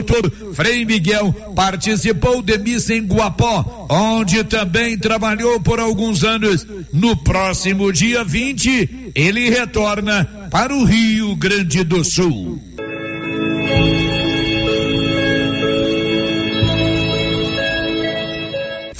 todo, Frei Miguel participou de missa em Guapó, onde também trabalhou por alguns anos. No próximo dia 20, ele retorna para o Rio Grande do Sul.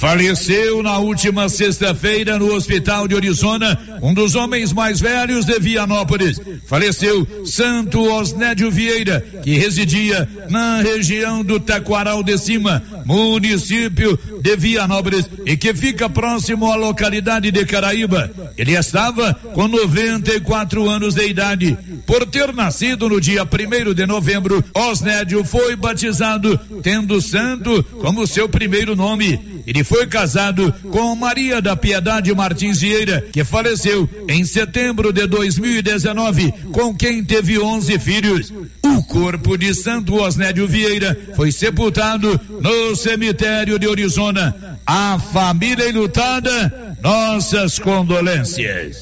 Faleceu na última sexta-feira no hospital de Orizona um dos homens mais velhos de Vianópolis. Faleceu Santo Osnédio Vieira, que residia na região do Taquaral de Cima, município de Vianópolis e que fica próximo à localidade de Caraíba. Ele estava com 94 anos de idade. Por ter nascido no dia 1 de novembro, Osnédio foi batizado, tendo Santo como seu primeiro nome. Ele foi casado com Maria da Piedade Martins Vieira, que faleceu em setembro de 2019, com quem teve 11 filhos. O corpo de Santo Osnédio Vieira foi sepultado no cemitério de Arizona. A família enlutada, nossas condolências.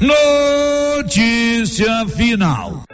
Notícia final.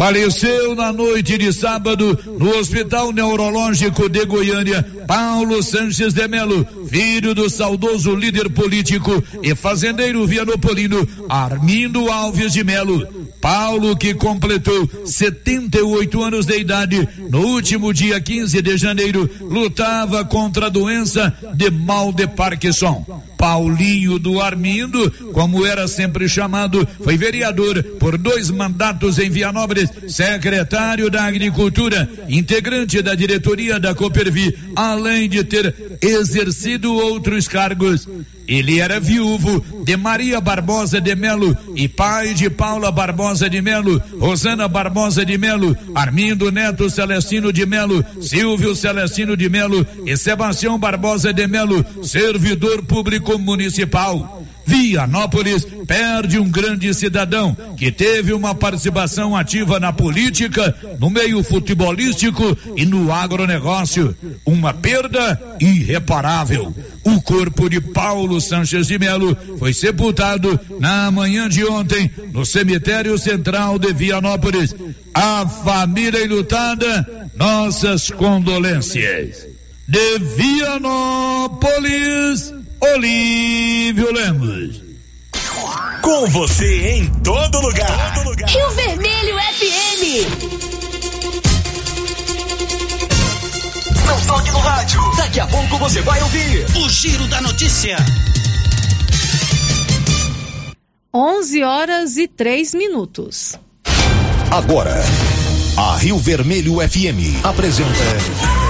Faleceu na noite de sábado no Hospital Neurológico de Goiânia Paulo Sanches de Melo, filho do saudoso líder político e fazendeiro vianopolino Armindo Alves de Melo. Paulo, que completou 78 anos de idade no último dia 15 de janeiro, lutava contra a doença de mal de Parkinson. Paulinho do Armindo, como era sempre chamado, foi vereador por dois mandatos em Vianópolis, secretário da Agricultura, integrante da diretoria da Coopervi, além de ter exercido outros cargos. Ele era viúvo de Maria Barbosa de Melo e pai de Paula Barbosa de Melo, Rosana Barbosa de Melo, Armindo Neto Celestino de Melo, Silvio Celestino de Melo e Sebastião Barbosa de Melo, servidor público municipal. Vianópolis perde um grande cidadão que teve uma participação ativa na política, no meio futebolístico e no agronegócio. Uma perda irreparável. O corpo de Paulo Sanches de Melo foi sepultado na manhã de ontem no cemitério central de Vianópolis. A família enlutada, nossas condolências. De Vianópolis, Olívio Lemos. Com você em todo lugar. Todo lugar. Rio Vermelho FM. Não toque no rádio. Daqui a pouco você vai ouvir o Giro da Notícia. 11 horas e 3 minutos. Agora, a Rio Vermelho FM apresenta.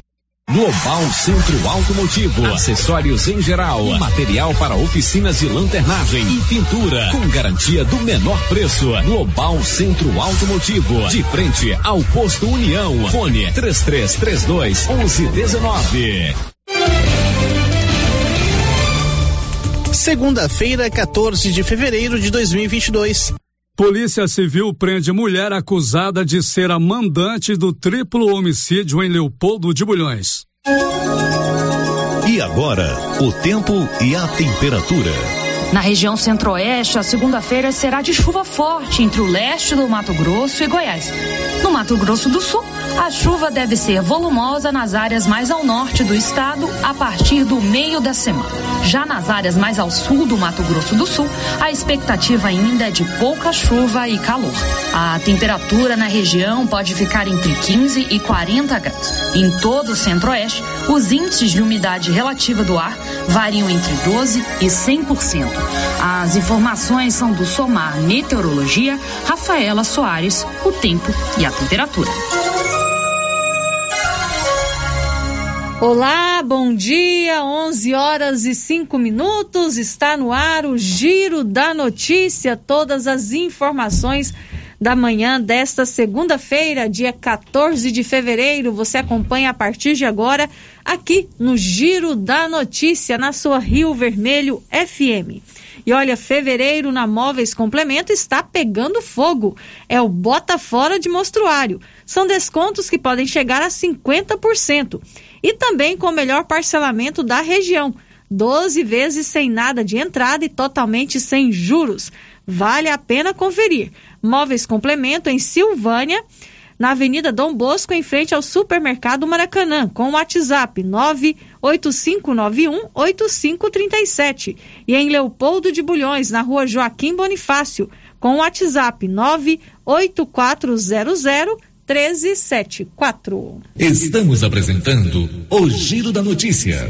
Global Centro Automotivo, acessórios em geral, material para oficinas de lanternagem e pintura, com garantia do menor preço. Global Centro Automotivo, de frente ao posto União. Fone 3332 1119. Segunda-feira, 14 de fevereiro de 2022. Polícia Civil prende mulher acusada de ser a mandante do triplo homicídio em Leopoldo de Bulhões. E agora, o tempo e a temperatura. Na região centro-oeste, a segunda-feira será de chuva forte entre o leste do Mato Grosso e Goiás. No Mato Grosso do Sul, a chuva deve ser volumosa nas áreas mais ao norte do estado a partir do meio da semana. Já nas áreas mais ao sul do Mato Grosso do Sul, a expectativa ainda é de pouca chuva e calor. A temperatura na região pode ficar entre 15 e 40 graus. Em todo o centro-oeste, os índices de umidade relativa do ar variam entre 12 e 100%. As informações são do Somar Meteorologia, Rafaela Soares, o tempo e a temperatura. Olá, bom dia, 11 horas e 5 minutos, está no ar o Giro da Notícia, todas as informações da manhã desta segunda-feira, dia 14 de fevereiro. Você acompanha a partir de agora aqui no Giro da Notícia, na sua Rio Vermelho FM. E olha, fevereiro na Móveis Complemento está pegando fogo. É o Bota Fora de Mostruário. São descontos que podem chegar a 50%. E também com o melhor parcelamento da região. 12 vezes sem nada de entrada e totalmente sem juros. Vale a pena conferir. Móveis Complemento em Silvânia, na Avenida Dom Bosco, em frente ao Supermercado Maracanã, com o WhatsApp 985918537. E em Leopoldo de Bulhões, na Rua Joaquim Bonifácio, com o WhatsApp 98400 1374. Estamos apresentando o Giro da Notícia.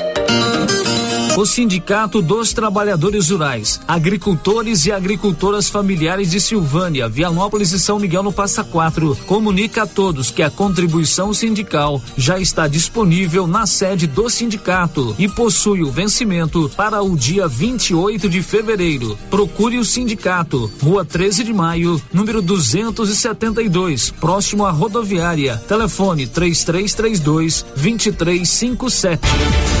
O Sindicato dos Trabalhadores Rurais, Agricultores e Agricultoras Familiares de Silvânia, Vianópolis e São Miguel no Passa Quatro, comunica a todos que a contribuição sindical já está disponível na sede do sindicato e possui o vencimento para o dia 28 de fevereiro. Procure o sindicato, Rua 13 de Maio, número 272, próximo à rodoviária. Telefone 3332 2357.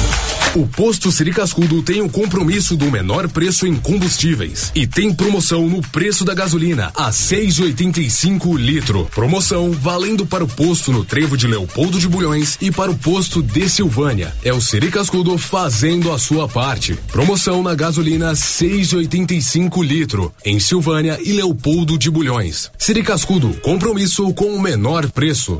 O posto Siri Cascudo tem o um compromisso do menor preço em combustíveis e tem promoção no preço da gasolina a 6,85 o litro. Promoção valendo para o posto no Trevo de Leopoldo de Bulhões e para o posto de Silvânia. É o Siri Cascudo fazendo a sua parte. Promoção na gasolina 6,85 litro em Silvânia e Leopoldo de Bulhões. Siri Cascudo, compromisso com o menor preço.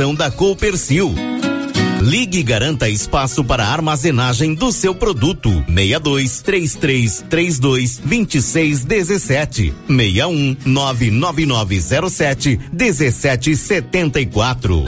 da Coopercil. Ligue e garanta espaço para armazenagem do seu produto. 62 33 32 26 17 61 99907 1774.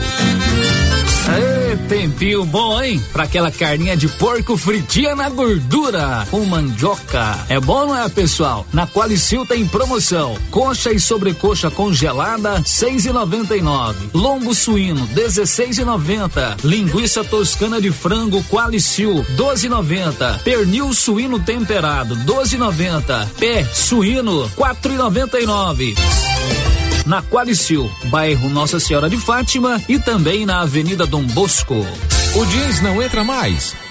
Tempinho bom, hein? Pra aquela carninha de porco fritinha na gordura, com mandioca. É bom, não é, pessoal? Na Qualicil tem promoção. Coxa e sobrecoxa congelada, seis e noventa e nove. Lombo suíno, dezesseis e noventa. Linguiça toscana de frango Qualicil, doze e noventa. Pernil suíno temperado, doze e noventa. Pé suíno, quatro e noventa e nove na Qualicil, bairro Nossa Senhora de Fátima e também na Avenida Dom Bosco. O jeans não entra mais.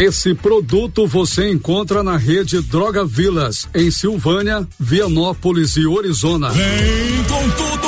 Esse produto você encontra na rede Droga Vilas, em Silvânia, Vianópolis e Orizona. Vem com tudo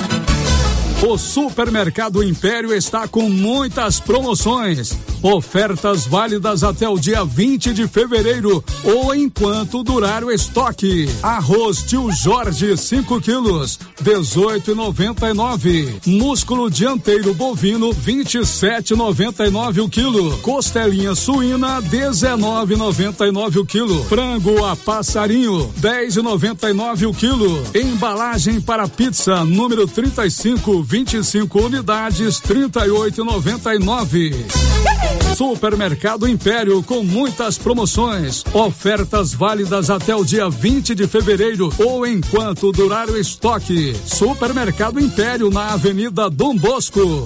O Supermercado Império está com muitas promoções. Ofertas válidas até o dia 20 de fevereiro ou enquanto durar o estoque. Arroz Tio Jorge 5 quilos, 18,99. Músculo dianteiro bovino 27,99 o quilo. Costelinha suína 19,99 o quilo. Frango a passarinho 10,99 o quilo. Embalagem para pizza número 35 25 unidades, 38,99. Supermercado Império com muitas promoções, ofertas válidas até o dia 20 de fevereiro ou enquanto durar o estoque. Supermercado Império na Avenida Dom Bosco.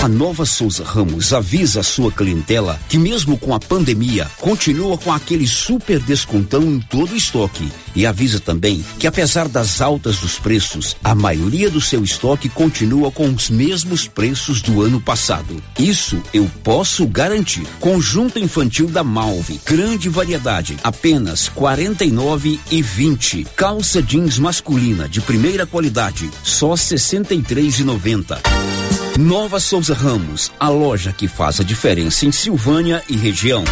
A Nova Souza Ramos avisa a sua clientela que mesmo com a pandemia, continua com aquele super descontão em todo o estoque. E avisa também que apesar das altas dos preços, a maioria do seu estoque continua com os mesmos preços do ano passado. Isso eu posso garantir. Conjunto infantil da Malve, grande variedade, apenas quarenta e nove e vinte. Calça jeans masculina de primeira qualidade, só sessenta e três e noventa. Nova Souza Ramos, a loja que faz a diferença em Silvânia e região.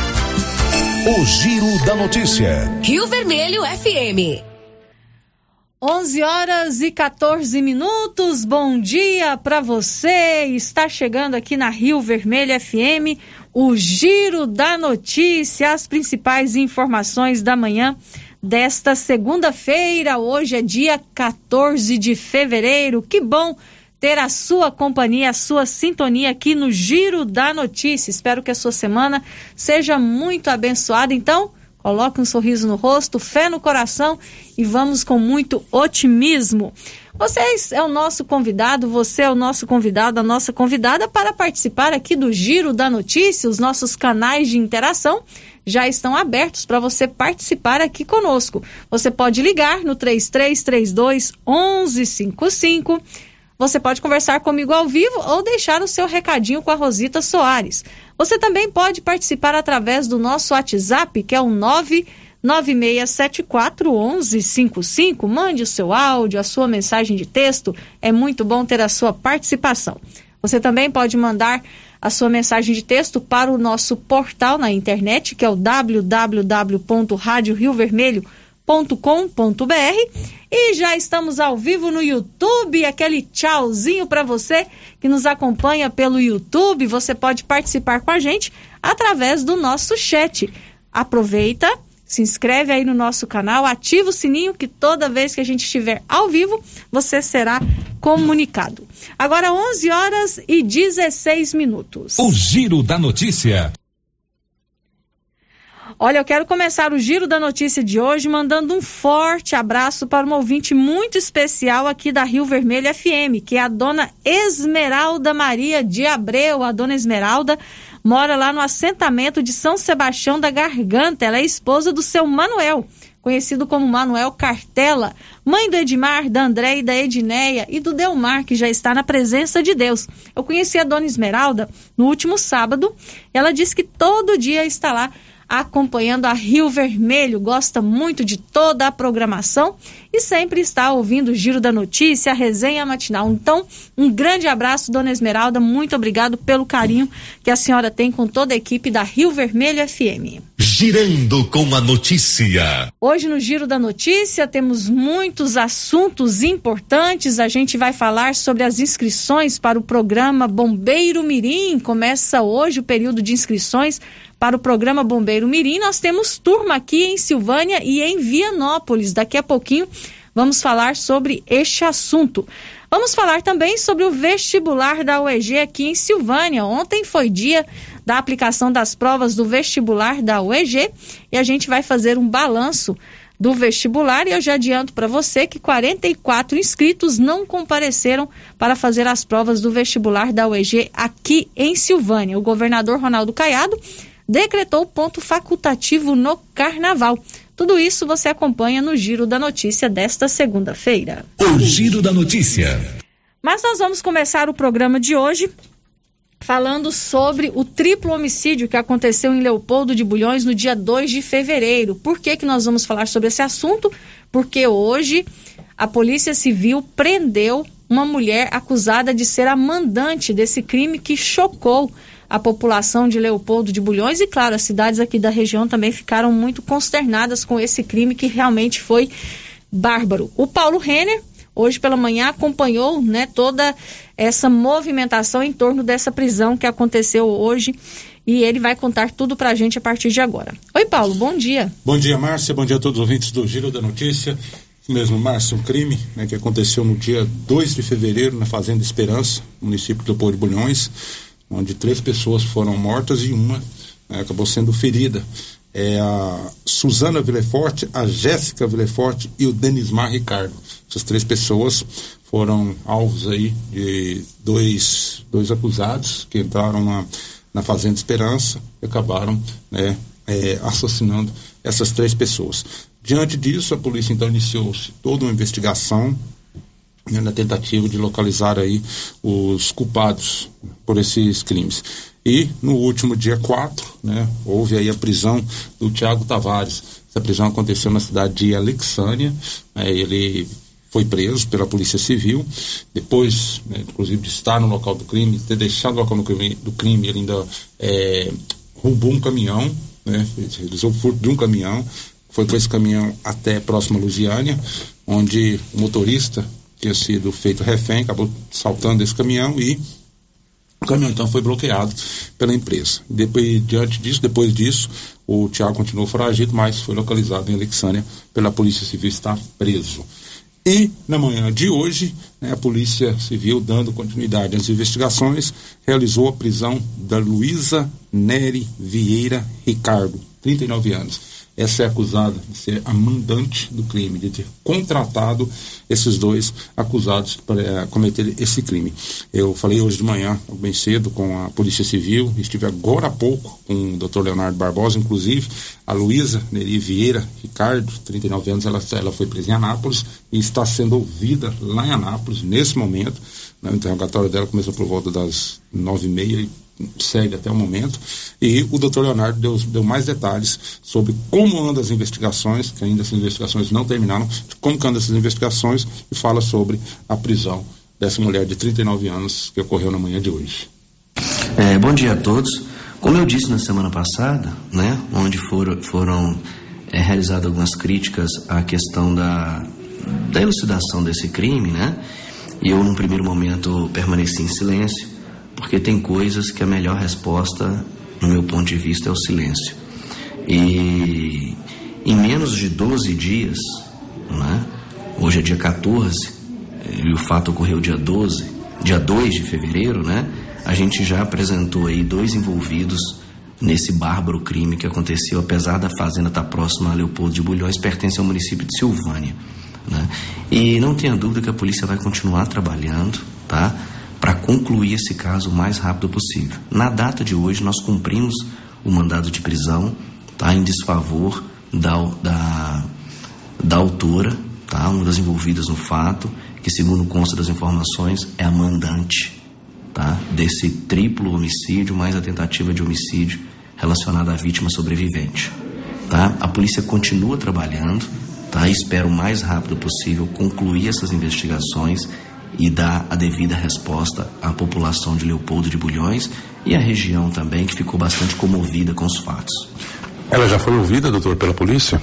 O Giro da Notícia. Rio Vermelho FM. 11 horas e 14 minutos. Bom dia para você. Está chegando aqui na Rio Vermelho FM o Giro da Notícia, as principais informações da manhã desta segunda-feira. Hoje é dia 14 de fevereiro. Que bom ter a sua companhia, a sua sintonia aqui no Giro da Notícia. Espero que a sua semana seja muito abençoada. Então, coloque um sorriso no rosto, fé no coração e vamos com muito otimismo. Você é o nosso convidado, você é o nosso convidado, a nossa convidada para participar aqui do Giro da Notícia. Os nossos canais de interação já estão abertos para você participar aqui conosco. Você pode ligar no 3332 1155 você pode conversar comigo ao vivo ou deixar o seu recadinho com a Rosita Soares. Você também pode participar através do nosso WhatsApp, que é o 996741155. Mande o seu áudio, a sua mensagem de texto. É muito bom ter a sua participação. Você também pode mandar a sua mensagem de texto para o nosso portal na internet, que é o www.radioriovermelho.com com.br e já estamos ao vivo no YouTube, aquele tchauzinho para você que nos acompanha pelo YouTube, você pode participar com a gente através do nosso chat. Aproveita, se inscreve aí no nosso canal, ativa o sininho que toda vez que a gente estiver ao vivo, você será comunicado. Agora 11 horas e 16 minutos. O Giro da Notícia. Olha, eu quero começar o giro da notícia de hoje mandando um forte abraço para uma ouvinte muito especial aqui da Rio Vermelho FM, que é a dona Esmeralda Maria de Abreu. A dona Esmeralda mora lá no assentamento de São Sebastião da Garganta. Ela é esposa do seu Manuel, conhecido como Manuel Cartela, mãe do Edmar, da André e da Edneia e do Delmar, que já está na presença de Deus. Eu conheci a dona Esmeralda no último sábado. Ela disse que todo dia está lá acompanhando a Rio Vermelho, gosta muito de toda a programação e sempre está ouvindo o Giro da Notícia, a resenha matinal. Então, um grande abraço, dona Esmeralda, muito obrigado pelo carinho que a senhora tem com toda a equipe da Rio Vermelho FM. Girando com a notícia. Hoje no Giro da Notícia temos muitos assuntos importantes. A gente vai falar sobre as inscrições para o programa Bombeiro Mirim. Começa hoje o período de inscrições para o programa Bombeiro Mirim. Nós temos turma aqui em Silvânia e em Vianópolis. Daqui a pouquinho vamos falar sobre este assunto. Vamos falar também sobre o vestibular da UEG aqui em Silvânia. Ontem foi dia da aplicação das provas do vestibular da UEG e a gente vai fazer um balanço do vestibular e eu já adianto para você que 44 inscritos não compareceram para fazer as provas do vestibular da UEG aqui em Silvânia. O governador Ronaldo Caiado decretou ponto facultativo no carnaval. Tudo isso você acompanha no Giro da Notícia desta segunda-feira. O Giro da Notícia. Mas nós vamos começar o programa de hoje falando sobre o triplo homicídio que aconteceu em Leopoldo de Bulhões no dia 2 de fevereiro. Por que, que nós vamos falar sobre esse assunto? Porque hoje a Polícia Civil prendeu uma mulher acusada de ser a mandante desse crime que chocou a população de Leopoldo de Bulhões e, claro, as cidades aqui da região também ficaram muito consternadas com esse crime que realmente foi bárbaro. O Paulo Renner, hoje pela manhã, acompanhou né, toda essa movimentação em torno dessa prisão que aconteceu hoje e ele vai contar tudo para a gente a partir de agora. Oi, Paulo, bom dia. Bom dia, Márcia, bom dia a todos os ouvintes do Giro da Notícia. Mesmo, Márcia, um crime né, que aconteceu no dia 2 de fevereiro na Fazenda Esperança, município de Leopoldo de Bulhões onde três pessoas foram mortas e uma né, acabou sendo ferida. é a Suzana Villeforte, a Jéssica Villeforte e o Denismar Ricardo. Essas três pessoas foram alvos aí de dois, dois acusados que entraram na, na Fazenda Esperança e acabaram né, é, assassinando essas três pessoas. Diante disso, a polícia então iniciou toda uma investigação né, na tentativa de localizar aí os culpados por esses crimes. E no último dia 4, né, houve aí a prisão do Tiago Tavares. Essa prisão aconteceu na cidade de Alexânia. Né, ele foi preso pela Polícia Civil. Depois, né, inclusive, de estar no local do crime, ter deixado o local do crime, do crime ele ainda é, roubou um caminhão, né, realizou o furto de um caminhão. Foi com esse caminhão até próximo a Lusiânia, onde o motorista tinha sido feito refém, acabou saltando esse caminhão e o caminhão então foi bloqueado pela empresa. Depois, diante disso, depois disso, o Tiago continuou foragido, mas foi localizado em Alexânia pela Polícia Civil, está preso. E na manhã de hoje, né, a Polícia Civil, dando continuidade às investigações, realizou a prisão da Luísa Nery Vieira Ricardo, 39 anos essa é acusada de ser a mandante do crime, de ter contratado esses dois acusados para eh, cometer esse crime. Eu falei hoje de manhã, bem cedo, com a Polícia Civil, estive agora há pouco com o Dr. Leonardo Barbosa, inclusive a Luísa Neri Vieira Ricardo, 39 anos, ela, ela foi presa em Anápolis e está sendo ouvida lá em Anápolis nesse momento. Né, o interrogatório dela começou por volta das nove e meia segue até o momento. E o doutor Leonardo deu, deu, mais detalhes sobre como andam as investigações, que ainda essas investigações não terminaram, como andam essas investigações e fala sobre a prisão dessa mulher de 39 anos que ocorreu na manhã de hoje. É, bom dia a todos. Como eu disse na semana passada, né, onde foram, foram é, realizadas algumas críticas à questão da, da elucidação desse crime, né, e eu, num primeiro momento, permaneci em silêncio porque tem coisas que a melhor resposta, no meu ponto de vista, é o silêncio. E em menos de 12 dias, né, hoje é dia 14, e o fato ocorreu dia 12, dia 2 de fevereiro, né, a gente já apresentou aí dois envolvidos nesse bárbaro crime que aconteceu, apesar da fazenda estar próxima a Leopoldo de Bulhões, pertence ao município de Silvânia. Né? E não tenha dúvida que a polícia vai continuar trabalhando, tá? Para concluir esse caso o mais rápido possível. Na data de hoje, nós cumprimos o mandado de prisão tá, em desfavor da, da, da autora, tá, uma das envolvidas no fato, que, segundo consta das informações, é a mandante tá, desse triplo homicídio, mais a tentativa de homicídio relacionada à vítima sobrevivente. Tá? A polícia continua trabalhando, tá? espero o mais rápido possível concluir essas investigações e dar a devida resposta à população de Leopoldo de Bulhões e à região também, que ficou bastante comovida com os fatos. Ela já foi ouvida, doutor, pela polícia?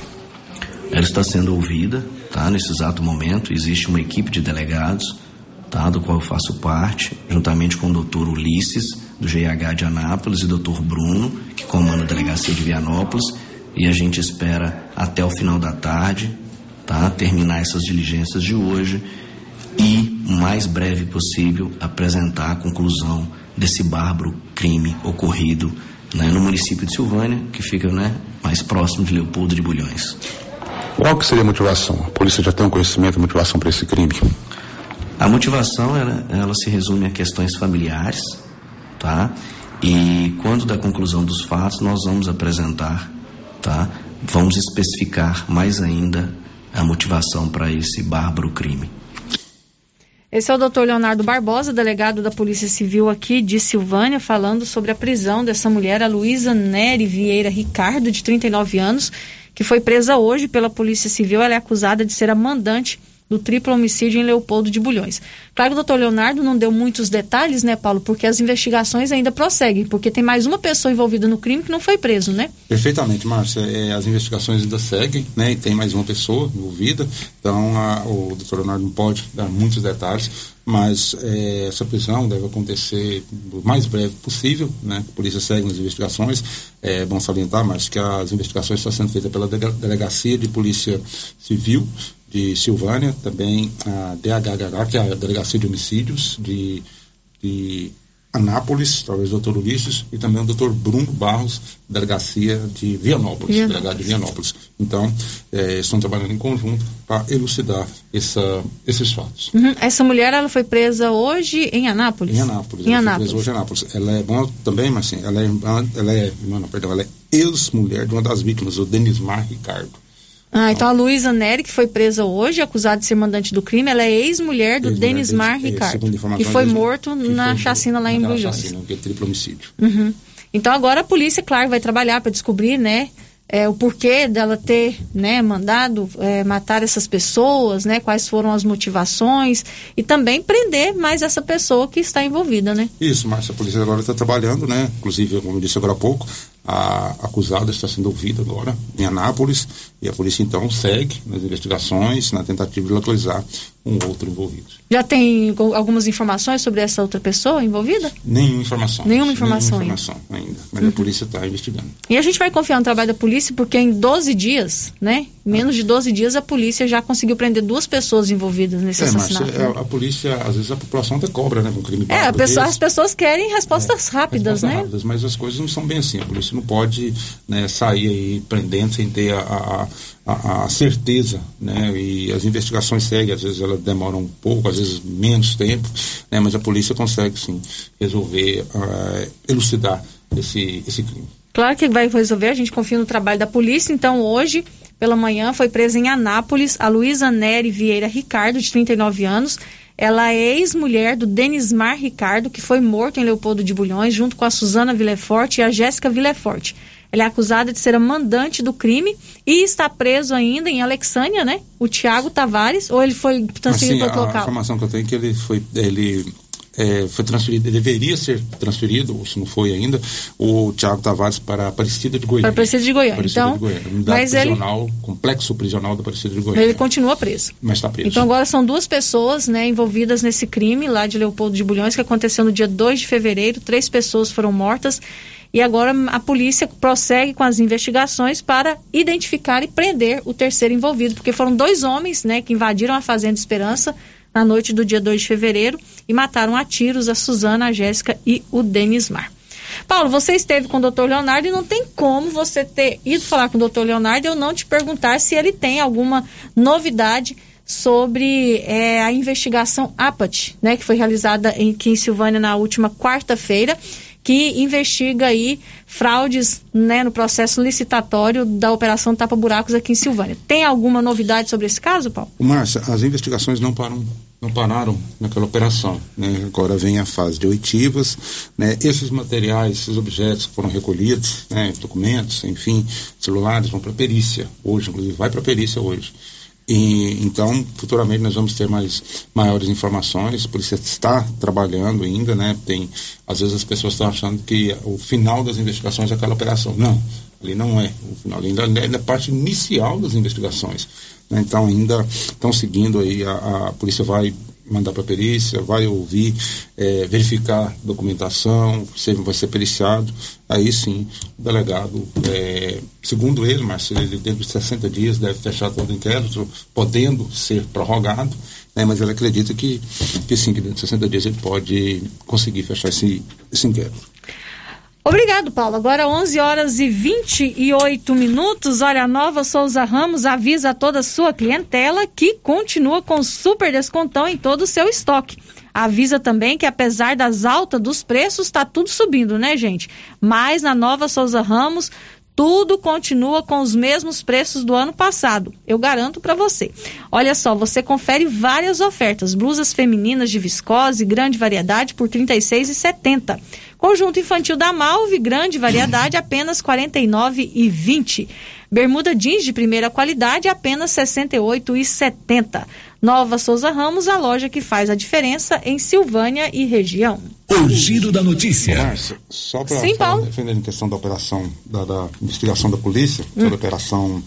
Ela está sendo ouvida, tá? Nesse exato momento, existe uma equipe de delegados, tá? Do qual eu faço parte, juntamente com o doutor Ulisses, do GH de Anápolis, e o doutor Bruno, que comanda a delegacia de Vianópolis, e a gente espera até o final da tarde, tá? Terminar essas diligências de hoje e, o mais breve possível, apresentar a conclusão desse bárbaro crime ocorrido né, no município de Silvânia, que fica né, mais próximo de Leopoldo de Bulhões. Qual que seria a motivação? A polícia já tem um conhecimento da motivação para esse crime? A motivação, ela, ela se resume a questões familiares, tá? E quando da conclusão dos fatos, nós vamos apresentar, tá? Vamos especificar mais ainda a motivação para esse bárbaro crime. Esse é o doutor Leonardo Barbosa, delegado da Polícia Civil aqui de Silvânia, falando sobre a prisão dessa mulher, a Luísa Nery Vieira Ricardo, de 39 anos, que foi presa hoje pela Polícia Civil. Ela é acusada de ser a mandante do triplo homicídio em Leopoldo de Bulhões. Claro que o doutor Leonardo não deu muitos detalhes, né, Paulo, porque as investigações ainda prosseguem, porque tem mais uma pessoa envolvida no crime que não foi preso, né? Perfeitamente, Márcia. É, as investigações ainda seguem, né, e tem mais uma pessoa envolvida, então a, o doutor Leonardo não pode dar muitos detalhes, mas é, essa prisão deve acontecer o mais breve possível, né? A polícia segue nas investigações. É bom salientar, mas que as investigações estão sendo feitas pela Delegacia de Polícia Civil de Silvânia, também a DHH, que é a Delegacia de Homicídios de, de Anápolis, talvez o doutor Ulisses, e também o doutor Bruno Barros, delegacia de Vianópolis, Vianópolis. delegado de Vianópolis. Então, eh, estão trabalhando em conjunto para elucidar essa, esses fatos. Uhum. Essa mulher ela foi presa hoje em Anápolis? Em Anápolis. Em ela foi Anápolis. presa hoje em Anápolis. Ela é também, mas assim, ela é irmã, ela é, irmã, não, perdão, ela é ex-mulher de uma das vítimas, o Denismar Ricardo. Ah, então a Luísa Neri, que foi presa hoje, acusada de ser mandante do crime, ela é ex-mulher do Ex-mulher Denismar dele, é, Ricardo, que foi morto na chacina lá em Brujões. chacina, que é triplo homicídio. Uhum. Então agora a polícia, claro, vai trabalhar para descobrir, né, é, o porquê dela ter, né, mandado é, matar essas pessoas, né, quais foram as motivações e também prender mais essa pessoa que está envolvida, né? Isso, Márcia, a polícia agora está trabalhando, né? Inclusive, como eu disse agora há pouco, a acusada está sendo ouvida agora em Anápolis e a polícia então segue nas investigações na tentativa de localizar um outro envolvido. Já tem algumas informações sobre essa outra pessoa envolvida? Nenhuma informação. Nenhuma informação Nenhuma ainda. informação ainda. Mas a polícia está investigando. E a gente vai confiar no trabalho da polícia porque em 12 dias, né? Menos de 12 dias a polícia já conseguiu prender duas pessoas envolvidas nesse É, assassinato. é, né? a, polícia, às vezes a população até cobra, né, com crime É, a pessoa- as pessoas querem respostas rápidas, Respostas né? rápidas, mas as coisas não são bem assim. A polícia não pode né, sair aí prendendo sem ter a, a, a- certeza, né? E as investigações seguem, às vezes elas demoram um pouco, às vezes menos tempo, né? Mas a polícia consegue sim resolver, ah, elucidar esse, esse crime. Claro que vai resolver, a gente confia no trabalho da polícia. Então, hoje, pela manhã, foi presa em Anápolis a Luísa Nery Vieira Ricardo, de 39 anos. Ela é ex-mulher do Denismar Ricardo, que foi morto em Leopoldo de Bulhões, junto com a Suzana Villeforte e a Jéssica Villeforte. Ela é acusada de ser a mandante do crime e está preso ainda em Alexânia, né? O Tiago Tavares, ou ele foi transferido Assim, para outro a local? informação que eu tenho é que ele foi, ele é, foi transferido, ele deveria ser transferido, ou se não foi ainda, o Tiago Tavares para a Aparecida de Goiânia. Para Aparecida de Goiânia. Aparecida Então, de Goiânia. Mas ele- prisional, complexo prisional da Aparecida de Goiânia. Ele continua preso. Mas está preso. Então agora são duas pessoas né, envolvidas nesse crime lá de Leopoldo de Bulhões, que aconteceu no dia 2 de fevereiro. Três pessoas foram mortas. E agora a polícia prossegue com as investigações para identificar e prender o terceiro envolvido, porque foram dois homens né, que invadiram a Fazenda Esperança na noite do dia 2 de fevereiro e mataram a tiros a Suzana, a Jéssica e o Denismar. Paulo, você esteve com o Dr. Leonardo e não tem como você ter ido falar com o Dr. Leonardo e eu não te perguntar se ele tem alguma novidade sobre é, a investigação APAT, né, que foi realizada em, aqui em Silvânia na última quarta-feira, que investiga aí fraudes né, no processo licitatório da Operação Tapa Buracos aqui em Silvânia. Tem alguma novidade sobre esse caso, Paulo? Márcia, as investigações não param, não pararam naquela operação. Né? Agora vem a fase de oitivas. Né? Esses materiais, esses objetos que foram recolhidos, né? documentos, enfim, celulares, vão para a perícia hoje, inclusive vai para a perícia hoje. E, então, futuramente nós vamos ter mais maiores informações. A polícia está trabalhando ainda, né? Tem, às vezes as pessoas estão achando que o final das investigações é aquela operação. Não, ali não é. O final ainda é a parte inicial das investigações. né? Então, ainda estão seguindo aí. A, a polícia vai mandar para perícia, vai ouvir, eh, verificar documentação, se vai ser periciado. Aí sim, o delegado, eh, segundo ele, mas ele dentro de 60 dias deve fechar todo o inquérito, podendo ser prorrogado, né, mas ele acredita que, que sim, que dentro de 60 dias ele pode conseguir fechar esse, esse inquérito. Obrigado, Paulo. Agora 11 horas e 28 minutos. Olha, a Nova Souza Ramos avisa a toda a sua clientela que continua com super descontão em todo o seu estoque. Avisa também que apesar das altas dos preços, está tudo subindo, né, gente? Mas na Nova Souza Ramos, tudo continua com os mesmos preços do ano passado. Eu garanto para você. Olha só, você confere várias ofertas: blusas femininas de viscose, grande variedade por R$ 36,70. Conjunto infantil da Malve, grande variedade, apenas R$ 49,20. Bermuda jeans de primeira qualidade, apenas R$ 68,70. Nova Souza Ramos, a loja que faz a diferença em Silvânia e região. O giro da notícia. Márcia, só para Sim, Paulo. defender em questão da operação, da, da investigação da polícia, sobre a operação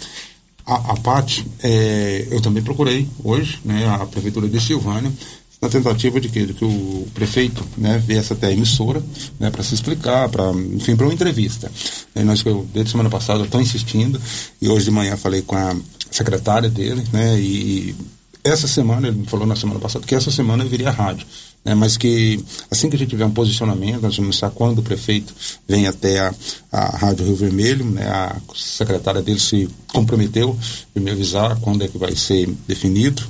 a, a PAT, é, eu também procurei hoje né, a Prefeitura de Silvânia, na tentativa de que, de que o prefeito né, viesse até a emissora né, para se explicar, para enfim, para uma entrevista. E nós, eu, desde semana passada, estou insistindo, e hoje de manhã falei com a secretária dele, né, e essa semana, ele me falou na semana passada que essa semana eu viria à rádio, né, mas que assim que a gente tiver um posicionamento, nós vamos mostrar quando o prefeito vem até a, a Rádio Rio Vermelho, né, a secretária dele se comprometeu em me avisar quando é que vai ser definido,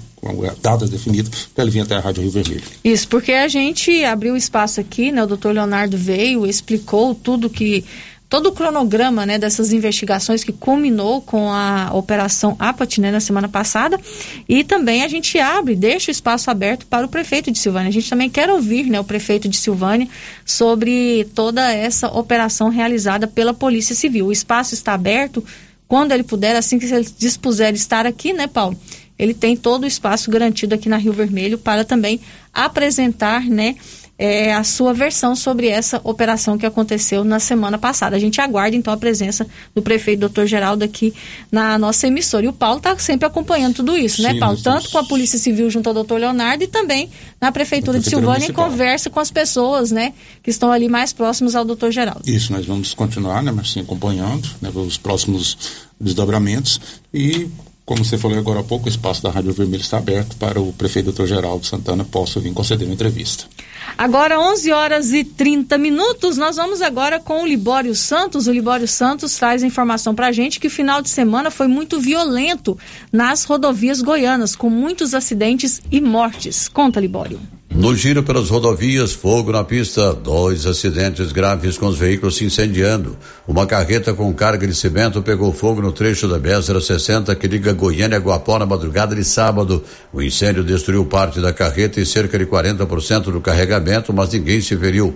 datas definidas, para ele vir até a Rádio Rio Vermelho. Isso, porque a gente abriu espaço aqui, né, o doutor Leonardo veio, explicou tudo que todo o cronograma né, dessas investigações que culminou com a operação APAT né, na semana passada e também a gente abre, deixa o espaço aberto para o prefeito de Silvânia. A gente também quer ouvir né, o prefeito de Silvânia sobre toda essa operação realizada pela Polícia Civil. O espaço está aberto quando ele puder, assim que ele dispuser estar aqui, né, Paulo? Ele tem todo o espaço garantido aqui na Rio Vermelho para também apresentar, né, é, a sua versão sobre essa operação que aconteceu na semana passada. A gente aguarda então a presença do prefeito doutor Geraldo aqui na nossa emissora. E o Paulo está sempre acompanhando tudo isso, né, Sim, né, Paulo? Tanto com a Polícia Civil junto ao doutor Leonardo e também na Prefeitura, de Silvânia em conversa com as pessoas, né, que estão ali mais próximos ao doutor Geraldo. Isso, nós vamos continuar, né, Marcinho, acompanhando né, os próximos desdobramentos e como você falou agora há pouco, o espaço da Rádio Vermelho está aberto para o prefeito doutor Geraldo Santana possa vir conceder uma entrevista. Agora, 11 horas e 30 minutos, nós vamos agora com o Libório Santos. O Libório Santos traz informação para a gente que o final de semana foi muito violento nas rodovias goianas, com muitos acidentes e mortes. Conta, Libório. No giro pelas rodovias, fogo na pista, dois acidentes graves com os veículos se incendiando. Uma carreta com carga de cimento pegou fogo no trecho da BR-060 que liga Goiânia a Guapó na madrugada de sábado. O incêndio destruiu parte da carreta e cerca de 40% do carregamento, mas ninguém se feriu.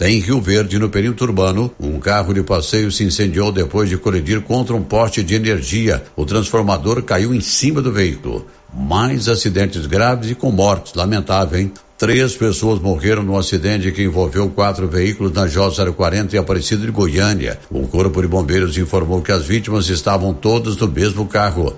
Em Rio Verde, no perímetro urbano, um carro de passeio se incendiou depois de colidir contra um poste de energia. O transformador caiu em cima do veículo. Mais acidentes graves e com mortes, lamentável, hein? Três pessoas morreram no acidente que envolveu quatro veículos na J040 e Aparecido de Goiânia. O Corpo de Bombeiros informou que as vítimas estavam todas no mesmo carro.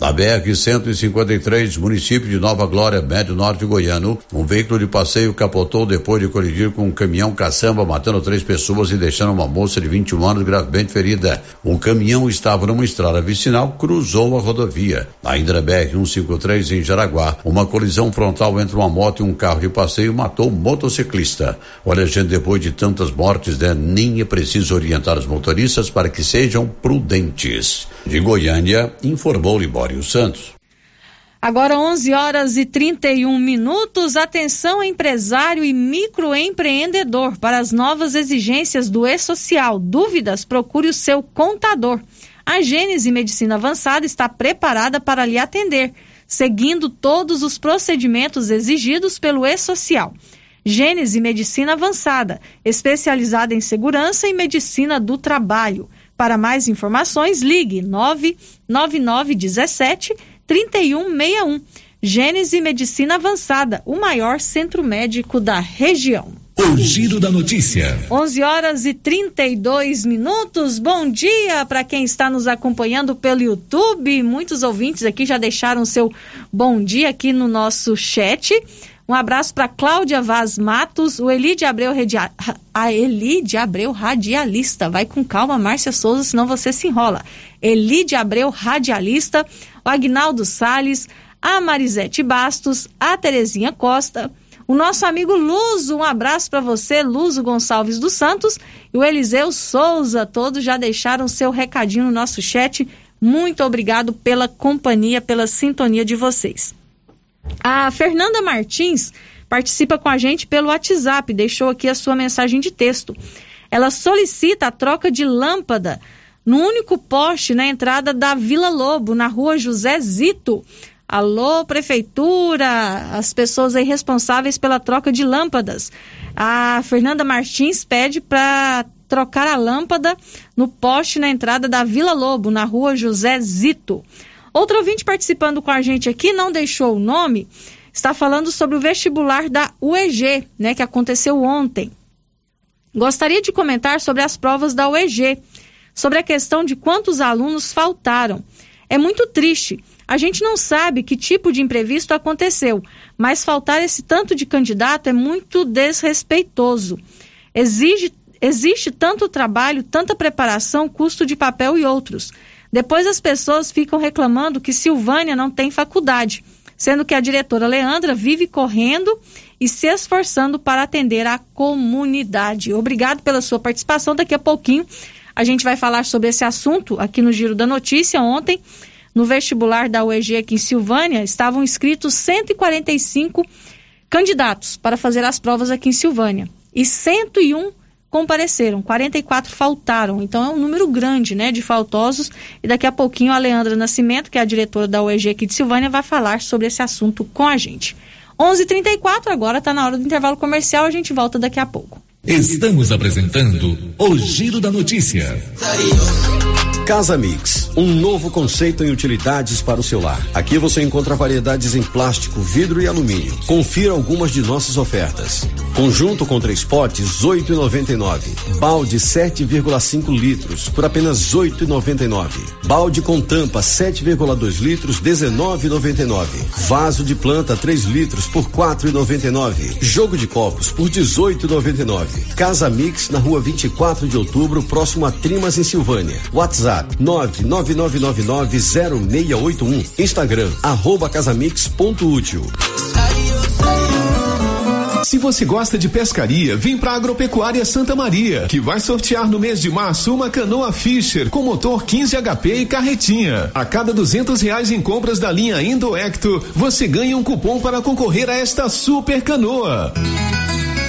Na BR-153, município de Nova Glória, Médio Norte Goiano, um veículo de passeio capotou depois de colidir com um caminhão caçamba, matando três pessoas e deixando uma moça de 21 anos gravemente ferida. Um caminhão estava numa estrada vicinal, cruzou a rodovia. Ainda na BR-153, em Jaraguá, uma colisão frontal entre uma moto e um carro de passeio matou um motociclista. Olha, gente, depois de tantas mortes, né, nem é preciso orientar os motoristas para que sejam prudentes. De Goiânia, informou Libório. Mário Santos. Agora 11 horas e 31 minutos. Atenção, empresário e microempreendedor, para as novas exigências do E-Social. Dúvidas? Procure o seu contador. A Gênese Medicina Avançada está preparada para lhe atender, seguindo todos os procedimentos exigidos pelo E-Social. Gênese Medicina Avançada, especializada em segurança e medicina do trabalho. Para mais informações, ligue 99917 3161. Gênese Medicina Avançada, o maior centro médico da região. O giro da notícia. 11 horas e 32 minutos. Bom dia para quem está nos acompanhando pelo YouTube. Muitos ouvintes aqui já deixaram seu bom dia aqui no nosso chat. Um abraço para Cláudia Vaz Matos, o Eli de Abreu, a Abreu Radialista. Vai com calma, Márcia Souza, senão você se enrola. Eli de Abreu Radialista, o Agnaldo Sales, a Marisete Bastos, a Terezinha Costa, o nosso amigo Luzo, um abraço para você, Luzo Gonçalves dos Santos, e o Eliseu Souza, todos já deixaram seu recadinho no nosso chat. Muito obrigado pela companhia, pela sintonia de vocês. A Fernanda Martins participa com a gente pelo WhatsApp, deixou aqui a sua mensagem de texto. Ela solicita a troca de lâmpada no único poste na entrada da Vila Lobo, na rua José Zito. Alô, prefeitura, as pessoas aí responsáveis pela troca de lâmpadas. A Fernanda Martins pede para trocar a lâmpada no poste na entrada da Vila Lobo, na rua José Zito. Outro ouvinte participando com a gente aqui, não deixou o nome, está falando sobre o vestibular da UEG, né, que aconteceu ontem. Gostaria de comentar sobre as provas da UEG, sobre a questão de quantos alunos faltaram. É muito triste. A gente não sabe que tipo de imprevisto aconteceu, mas faltar esse tanto de candidato é muito desrespeitoso. Exige, existe tanto trabalho, tanta preparação, custo de papel e outros. Depois as pessoas ficam reclamando que Silvânia não tem faculdade. sendo que a diretora Leandra vive correndo e se esforçando para atender a comunidade. Obrigado pela sua participação. Daqui a pouquinho a gente vai falar sobre esse assunto aqui no Giro da Notícia. Ontem, no vestibular da UEG aqui em Silvânia, estavam inscritos 145 candidatos para fazer as provas aqui em Silvânia. E 101 compareceram, 44 faltaram. Então é um número grande, né, de faltosos. E daqui a pouquinho a Leandra Nascimento, que é a diretora da UEG aqui de Silvânia, vai falar sobre esse assunto com a gente. 11:34 agora está na hora do intervalo comercial, a gente volta daqui a pouco. Estamos apresentando o Giro da Notícia. Casa Mix, um novo conceito em utilidades para o seu lar. Aqui você encontra variedades em plástico, vidro e alumínio. Confira algumas de nossas ofertas. Conjunto com três potes, 8,99. Balde 7,5 litros por apenas 8,99. Balde com tampa 7,2 litros, 19,99. Vaso de planta 3 litros por 4,99. Jogo de copos por 18,99. Casa Mix na rua 24 de outubro, próximo a Trimas em Silvânia. WhatsApp WhatsApp 999990681. Instagram arroba. Se você gosta de pescaria, vem para Agropecuária Santa Maria, que vai sortear no mês de março uma canoa Fisher com motor 15 HP e carretinha. A cada duzentos reais em compras da linha Indoecto, você ganha um cupom para concorrer a esta super canoa.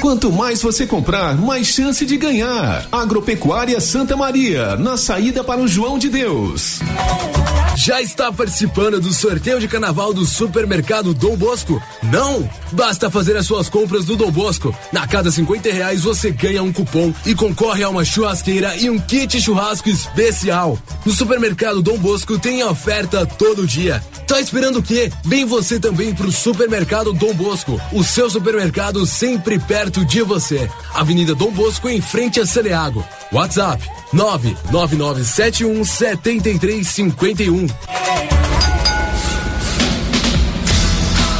Quanto mais você comprar, mais chance de ganhar. Agropecuária Santa Maria, na saída para o João de Deus. Já está participando do sorteio de carnaval do supermercado Dom Bosco? Não? Basta fazer as suas compras do Dom Bosco. Na cada 50 reais você ganha um cupom e concorre a uma churrasqueira e um kit churrasco especial. No supermercado Dom Bosco tem oferta todo dia. Tá esperando o quê? Vem você também pro supermercado Dom Bosco. O seu supermercado sempre perto perto de você. Avenida Dom Bosco, em frente a Saneago. WhatsApp 99971 7351.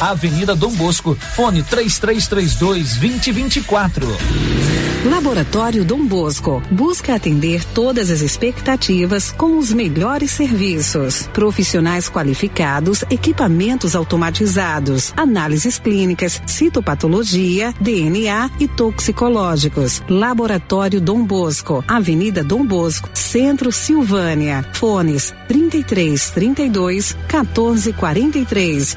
Avenida Dom Bosco, fone 3332 2024. Laboratório Dom Bosco busca atender todas as expectativas com os melhores serviços. Profissionais qualificados, equipamentos automatizados, análises clínicas, citopatologia, DNA e toxicológicos. Laboratório Dom Bosco, Avenida Dom Bosco, Centro Silvânia. Fones 33 32 14 43.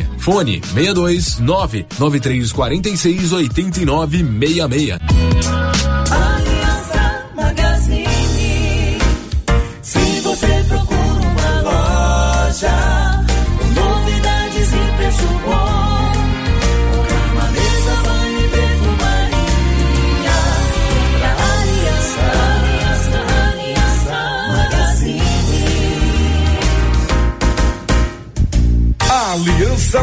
Fone 62 99346 8966.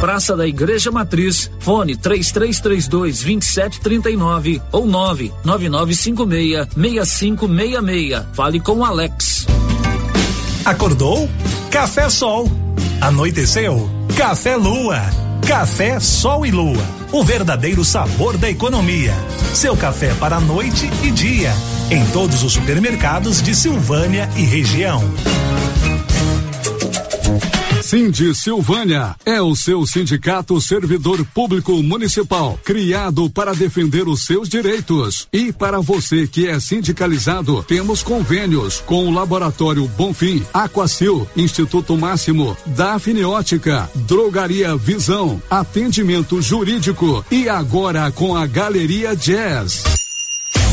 Praça da Igreja Matriz, fone 3332 2739 ou 99956 6566. Fale com Alex. Acordou? Café Sol. Anoiteceu? Café Lua. Café Sol e Lua. O verdadeiro sabor da economia. Seu café para noite e dia. Em todos os supermercados de Silvânia e região. Cindy Silvânia é o seu sindicato servidor público municipal, criado para defender os seus direitos. E para você que é sindicalizado, temos convênios com o Laboratório Bonfim, Aquacil, Instituto Máximo, Dafniótica, Drogaria Visão, Atendimento Jurídico e agora com a Galeria Jazz.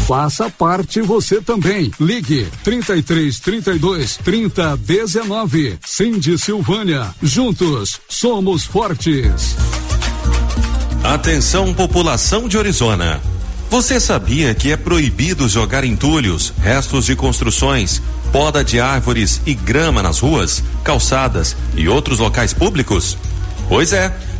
Faça parte você também. Ligue 33 32 30 19. Cindy Silvânia. Juntos somos fortes. Atenção, população de Orizona. Você sabia que é proibido jogar entulhos, restos de construções, poda de árvores e grama nas ruas, calçadas e outros locais públicos? Pois é.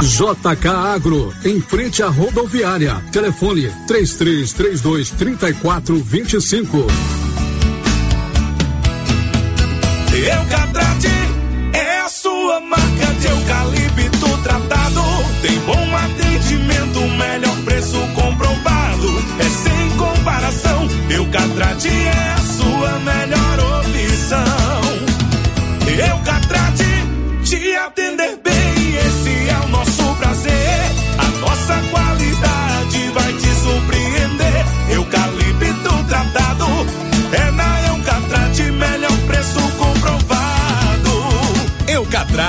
JK Agro, em frente à rodoviária. Telefone 3332 3425. Eucatrate é a sua marca de eucalipto tratado. Tem bom atendimento, melhor preço comprovado. É sem comparação. Eucatrate é a sua melhor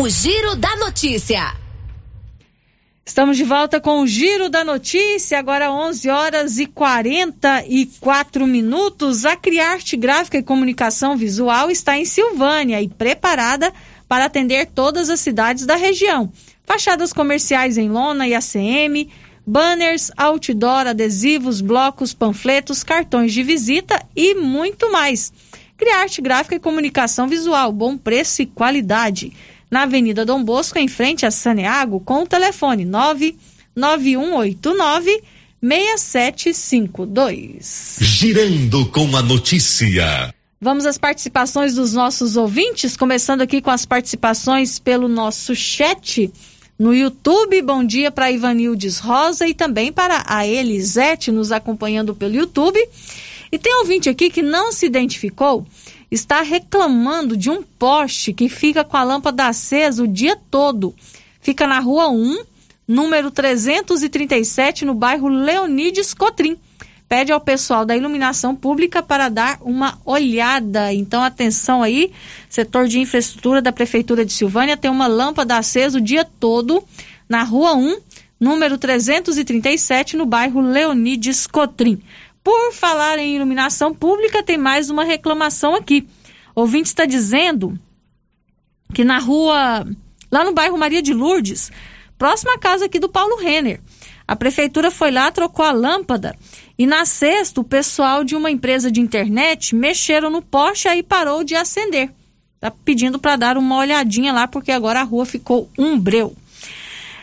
O Giro da Notícia. Estamos de volta com o Giro da Notícia, agora 11 horas e 44 minutos. A Criarte Gráfica e Comunicação Visual está em Silvânia e preparada para atender todas as cidades da região. Fachadas comerciais em lona e ACM, banners, outdoor, adesivos, blocos, panfletos, cartões de visita e muito mais. Criarte Gráfica e Comunicação Visual, bom preço e qualidade. Na Avenida Dom Bosco, em frente a Saneago, com o telefone 99189 6752. Girando com a notícia. Vamos às participações dos nossos ouvintes, começando aqui com as participações pelo nosso chat no YouTube. Bom dia para Ivanildes Rosa e também para a Elisete nos acompanhando pelo YouTube. E tem ouvinte aqui que não se identificou, está reclamando de um poste que fica com a lâmpada acesa o dia todo. Fica na rua 1, número 337, no bairro Leonides Cotrim pede ao pessoal da iluminação pública para dar uma olhada. Então, atenção aí, setor de infraestrutura da Prefeitura de Silvânia tem uma lâmpada acesa o dia todo na Rua 1, número 337, no bairro Leonides Cotrim. Por falar em iluminação pública, tem mais uma reclamação aqui. O ouvinte está dizendo que na rua, lá no bairro Maria de Lourdes, próxima à casa aqui do Paulo Renner, a prefeitura foi lá, trocou a lâmpada e na sexta, o pessoal de uma empresa de internet mexeram no poste e parou de acender. Tá pedindo para dar uma olhadinha lá, porque agora a rua ficou um breu.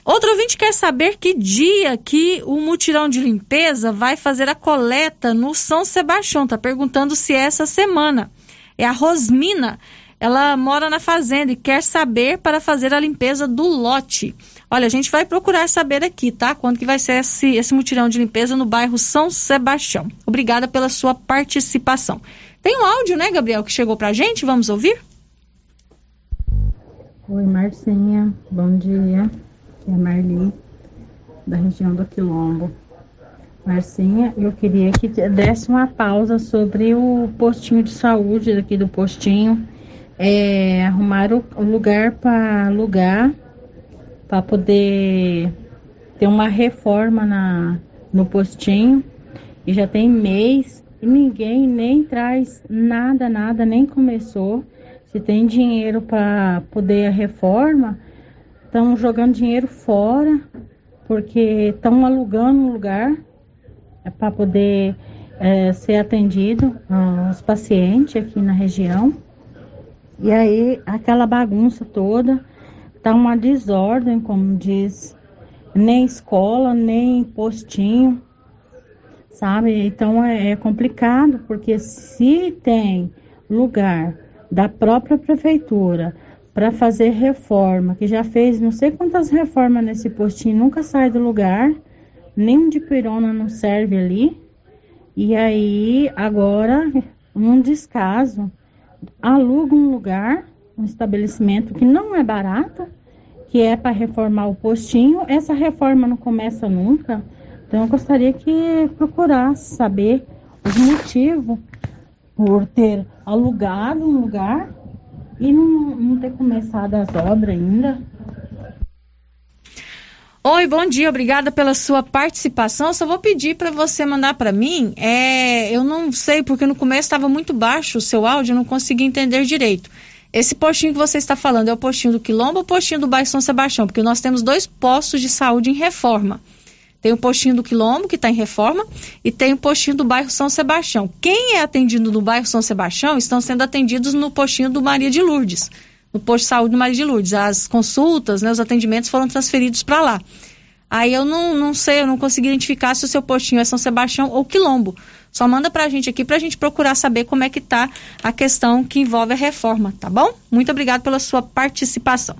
Outro ouvinte quer saber que dia que o mutirão de limpeza vai fazer a coleta no São Sebastião. Tá perguntando se é essa semana. É a Rosmina. Ela mora na fazenda e quer saber para fazer a limpeza do lote. Olha, a gente vai procurar saber aqui, tá? Quando que vai ser esse, esse mutirão de limpeza no bairro São Sebastião. Obrigada pela sua participação. Tem um áudio, né, Gabriel, que chegou pra gente? Vamos ouvir? Oi, Marcinha. Bom dia. Aqui é Marli, da região do Quilombo. Marcinha, eu queria que desse uma pausa sobre o postinho de saúde daqui do postinho. É, arrumar o lugar para alugar para poder ter uma reforma na, no postinho. E já tem mês e ninguém nem traz nada, nada, nem começou. Se tem dinheiro para poder a reforma, estão jogando dinheiro fora, porque estão alugando um lugar é para poder é, ser atendido os pacientes aqui na região. E aí aquela bagunça toda tá uma desordem, como diz, nem escola, nem postinho, sabe? Então é, é complicado, porque se tem lugar da própria prefeitura para fazer reforma, que já fez não sei quantas reformas nesse postinho, nunca sai do lugar, nem de pirona não serve ali. E aí, agora, um descaso, aluga um lugar um estabelecimento que não é barato, que é para reformar o postinho. Essa reforma não começa nunca. Então eu gostaria que procurasse saber os motivos por ter alugado um lugar e não, não ter começado as obras ainda. Oi, bom dia, obrigada pela sua participação. Só vou pedir para você mandar para mim. É, eu não sei porque no começo estava muito baixo o seu áudio, eu não consegui entender direito. Esse postinho que você está falando é o postinho do Quilombo ou o postinho do bairro São Sebastião? Porque nós temos dois postos de saúde em reforma. Tem o postinho do Quilombo, que está em reforma, e tem o postinho do bairro São Sebastião. Quem é atendido no bairro São Sebastião estão sendo atendidos no postinho do Maria de Lourdes, no posto de saúde do Maria de Lourdes. As consultas, né, os atendimentos foram transferidos para lá. Aí eu não, não sei, eu não consegui identificar se o seu postinho é São Sebastião ou Quilombo. Só manda pra gente aqui pra gente procurar saber como é que tá a questão que envolve a reforma, tá bom? Muito obrigado pela sua participação.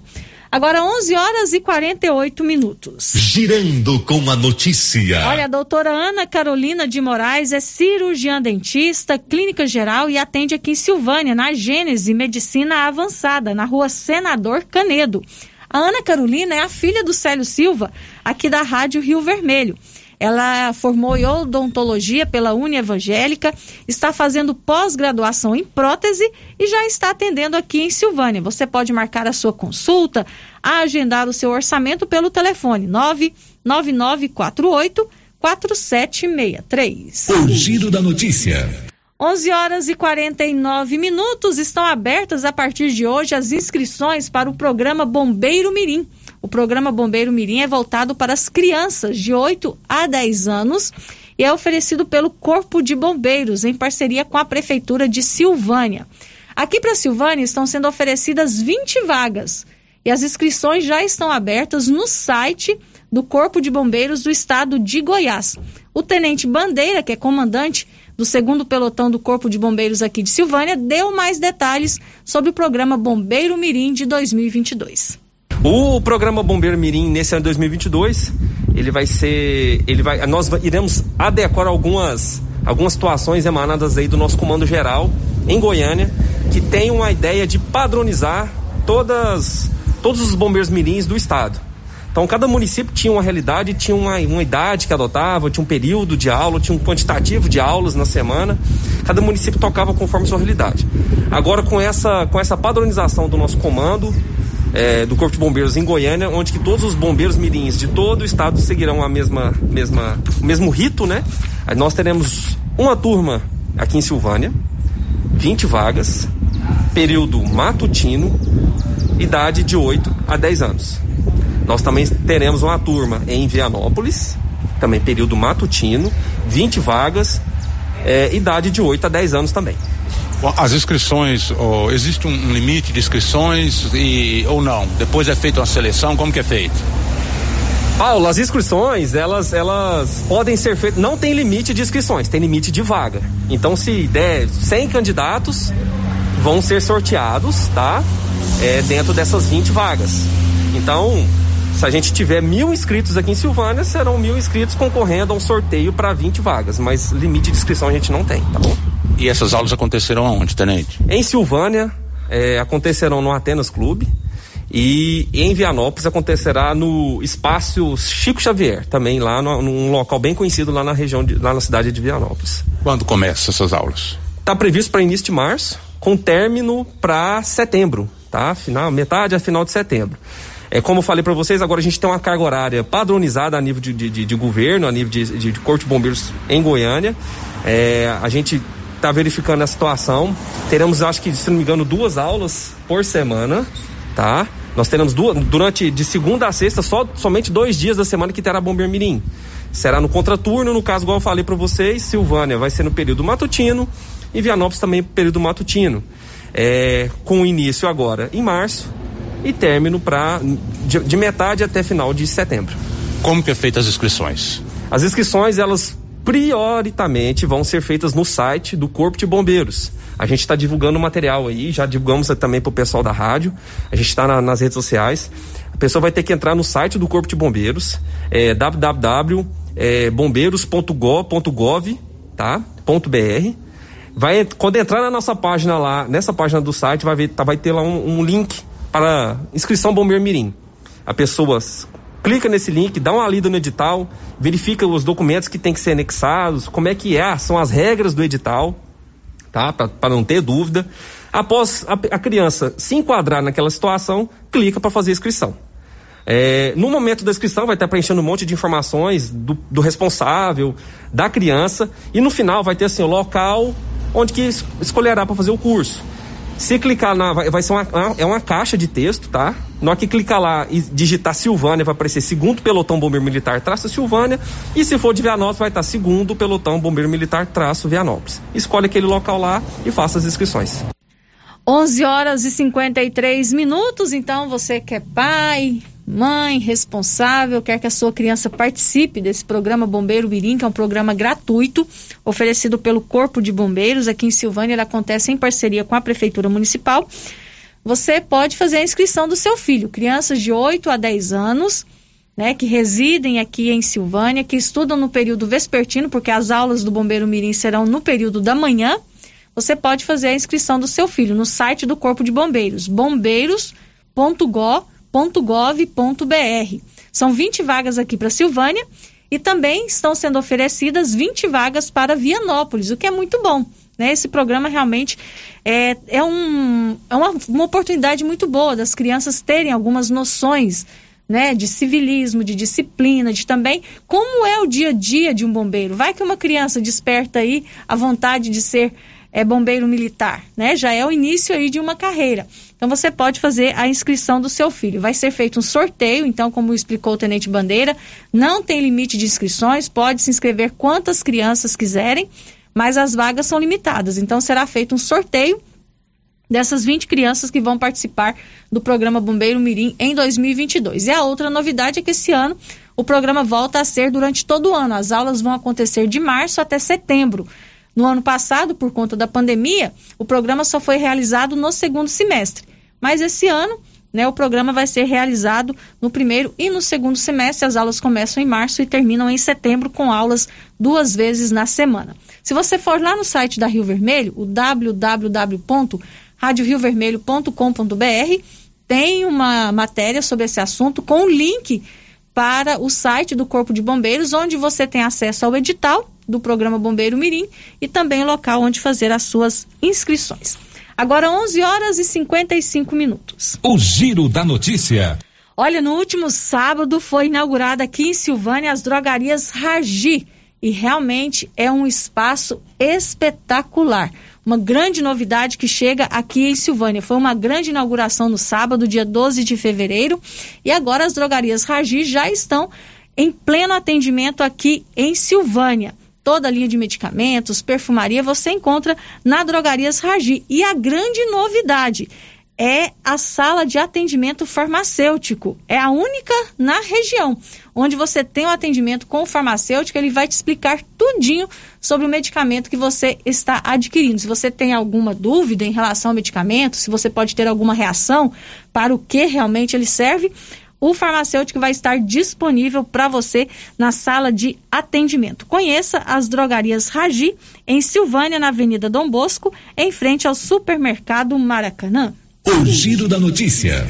Agora 11 horas e 48 minutos. Girando com a notícia. Olha, a doutora Ana Carolina de Moraes é cirurgiã dentista, clínica geral e atende aqui em Silvânia, na Gênese Medicina Avançada, na rua Senador Canedo. A Ana Carolina é a filha do Célio Silva, aqui da Rádio Rio Vermelho. Ela formou em odontologia pela Uni Evangélica, está fazendo pós-graduação em prótese e já está atendendo aqui em Silvânia. Você pode marcar a sua consulta, agendar o seu orçamento pelo telefone 99948 4763. O giro da notícia. 11 horas e 49 minutos estão abertas a partir de hoje as inscrições para o programa Bombeiro Mirim. O programa Bombeiro Mirim é voltado para as crianças de 8 a 10 anos e é oferecido pelo Corpo de Bombeiros em parceria com a Prefeitura de Silvânia. Aqui para Silvânia estão sendo oferecidas 20 vagas e as inscrições já estão abertas no site do Corpo de Bombeiros do Estado de Goiás. O Tenente Bandeira, que é comandante do segundo pelotão do Corpo de Bombeiros aqui de Silvânia, deu mais detalhes sobre o programa Bombeiro Mirim de 2022. O programa Bombeiro Mirim nesse ano de 2022, ele vai ser, ele vai, nós iremos adequar algumas algumas situações emanadas aí do nosso comando geral em Goiânia, que tem uma ideia de padronizar todas todos os bombeiros mirins do estado. Então, cada município tinha uma realidade, tinha uma, uma idade que adotava, tinha um período de aula, tinha um quantitativo de aulas na semana. Cada município tocava conforme sua realidade. Agora, com essa, com essa padronização do nosso comando, é, do Corpo de Bombeiros em Goiânia, onde que todos os bombeiros mirins de todo o estado seguirão a mesma, mesma, o mesmo rito, né? Aí nós teremos uma turma aqui em Silvânia, 20 vagas, período matutino, idade de 8 a 10 anos. Nós também teremos uma turma em Vianópolis, também período matutino, 20 vagas, é, idade de 8 a 10 anos também. As inscrições, oh, existe um limite de inscrições e, ou não? Depois é feita uma seleção, como que é feito? Paulo, as inscrições, elas, elas podem ser feitas, não tem limite de inscrições, tem limite de vaga. Então, se der 100 candidatos, vão ser sorteados, tá? É, dentro dessas 20 vagas. Então, se a gente tiver mil inscritos aqui em Silvânia, serão mil inscritos concorrendo a um sorteio para 20 vagas, mas limite de inscrição a gente não tem, tá bom? E essas aulas acontecerão aonde, Tenente? Em Silvânia, é, acontecerão no Atenas Clube. E em Vianópolis acontecerá no espaço Chico Xavier, também lá no, num local bem conhecido lá na região, de, lá na cidade de Vianópolis. Quando começam essas aulas? Está previsto para início de março, com término para setembro, tá? Final, metade a final de setembro. É, como eu falei para vocês, agora a gente tem uma carga horária padronizada a nível de, de, de governo, a nível de, de, de Corpo de Bombeiros em Goiânia. É, a gente está verificando a situação. Teremos, acho que, se não me engano, duas aulas por semana, tá? Nós teremos duas, durante de segunda a sexta, só, somente dois dias da semana que terá Bombeiro Mirim. Será no contraturno, no caso, igual eu falei para vocês, Silvânia vai ser no período matutino e Vianópolis também período matutino. É, com início agora em março e término para de, de metade até final de setembro. Como que é feita as inscrições? As inscrições, elas prioritamente vão ser feitas no site do Corpo de Bombeiros. A gente está divulgando o material aí, já divulgamos também para o pessoal da rádio, a gente está na, nas redes sociais. A pessoa vai ter que entrar no site do Corpo de Bombeiros, é, www.bombeiros.gov, tá? .br. Vai, quando entrar na nossa página lá, nessa página do site, vai, ver, tá, vai ter lá um, um link para inscrição Bombeiro Mirim. A pessoa clica nesse link, dá uma lida no edital, verifica os documentos que tem que ser anexados, como é que é, são as regras do edital, tá? Para não ter dúvida. Após a, a, criança se enquadrar naquela situação, clica para fazer a inscrição. É, no momento da inscrição vai estar preenchendo um monte de informações do, do responsável, da criança, e no final vai ter assim o local onde que escolherá para fazer o curso. Se clicar na. Vai, vai ser uma, é uma caixa de texto, tá? Na hora que clicar lá e digitar Silvânia, vai aparecer segundo pelotão bombeiro militar traço Silvânia. E se for de Vianópolis, vai estar segundo pelotão bombeiro militar traço Vianópolis. Escolhe aquele local lá e faça as inscrições. 11 horas e 53 minutos. Então, você que é pai, mãe, responsável, quer que a sua criança participe desse programa Bombeiro Mirim, que é um programa gratuito, oferecido pelo Corpo de Bombeiros aqui em Silvânia. Ele acontece em parceria com a Prefeitura Municipal. Você pode fazer a inscrição do seu filho, crianças de 8 a 10 anos. Né, que residem aqui em Silvânia, que estudam no período vespertino, porque as aulas do Bombeiro Mirim serão no período da manhã, você pode fazer a inscrição do seu filho no site do Corpo de Bombeiros, bombeiros.gov.br. São 20 vagas aqui para Silvânia e também estão sendo oferecidas 20 vagas para Vianópolis, o que é muito bom. Né? Esse programa realmente é, é, um, é uma, uma oportunidade muito boa das crianças terem algumas noções né, de civilismo, de disciplina, de também como é o dia a dia de um bombeiro. Vai que uma criança desperta aí a vontade de ser é, bombeiro militar, né? Já é o início aí de uma carreira. Então você pode fazer a inscrição do seu filho. Vai ser feito um sorteio, então, como explicou o Tenente Bandeira, não tem limite de inscrições, pode se inscrever quantas crianças quiserem, mas as vagas são limitadas. Então será feito um sorteio dessas 20 crianças que vão participar do programa Bombeiro Mirim em 2022. E a outra novidade é que esse ano o programa volta a ser durante todo o ano. As aulas vão acontecer de março até setembro. No ano passado, por conta da pandemia, o programa só foi realizado no segundo semestre. Mas esse ano, né, o programa vai ser realizado no primeiro e no segundo semestre. As aulas começam em março e terminam em setembro, com aulas duas vezes na semana. Se você for lá no site da Rio Vermelho, o www radioriovermelho.com.br. Tem uma matéria sobre esse assunto com o link para o site do Corpo de Bombeiros, onde você tem acesso ao edital do programa Bombeiro Mirim e também o local onde fazer as suas inscrições. Agora 11 horas e 55 minutos. O Giro da Notícia. Olha, no último sábado foi inaugurada aqui em Silvânia as drogarias Ragi e realmente é um espaço espetacular uma grande novidade que chega aqui em Silvânia. Foi uma grande inauguração no sábado, dia 12 de fevereiro, e agora as drogarias Ragi já estão em pleno atendimento aqui em Silvânia. Toda a linha de medicamentos, perfumaria, você encontra na Drogarias Ragi. E a grande novidade é a sala de atendimento farmacêutico. É a única na região onde você tem o um atendimento com o farmacêutico, ele vai te explicar tudinho sobre o medicamento que você está adquirindo. Se você tem alguma dúvida em relação ao medicamento, se você pode ter alguma reação para o que realmente ele serve, o farmacêutico vai estar disponível para você na sala de atendimento. Conheça as drogarias Ragi em Silvânia, na Avenida Dom Bosco, em frente ao supermercado Maracanã. O giro da notícia.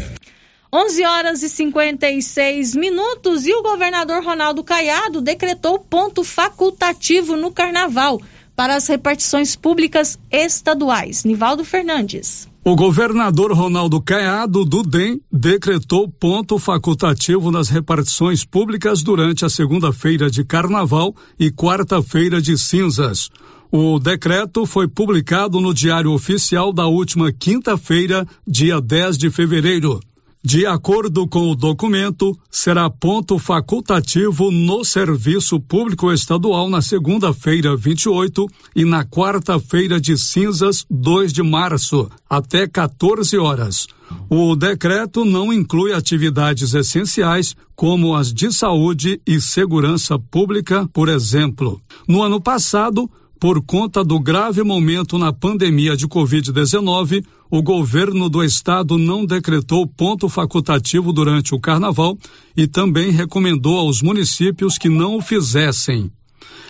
11 horas e 56 minutos e o governador Ronaldo Caiado decretou ponto facultativo no carnaval para as repartições públicas estaduais. Nivaldo Fernandes. O governador Ronaldo Caiado do DEM decretou ponto facultativo nas repartições públicas durante a segunda-feira de carnaval e quarta-feira de cinzas. O decreto foi publicado no Diário Oficial da última quinta-feira, dia 10 de fevereiro. De acordo com o documento, será ponto facultativo no Serviço Público Estadual na segunda-feira, 28, e na quarta-feira de cinzas, 2 de março, até 14 horas. O decreto não inclui atividades essenciais como as de saúde e segurança pública, por exemplo. No ano passado, por conta do grave momento na pandemia de Covid-19, o governo do estado não decretou ponto facultativo durante o carnaval e também recomendou aos municípios que não o fizessem.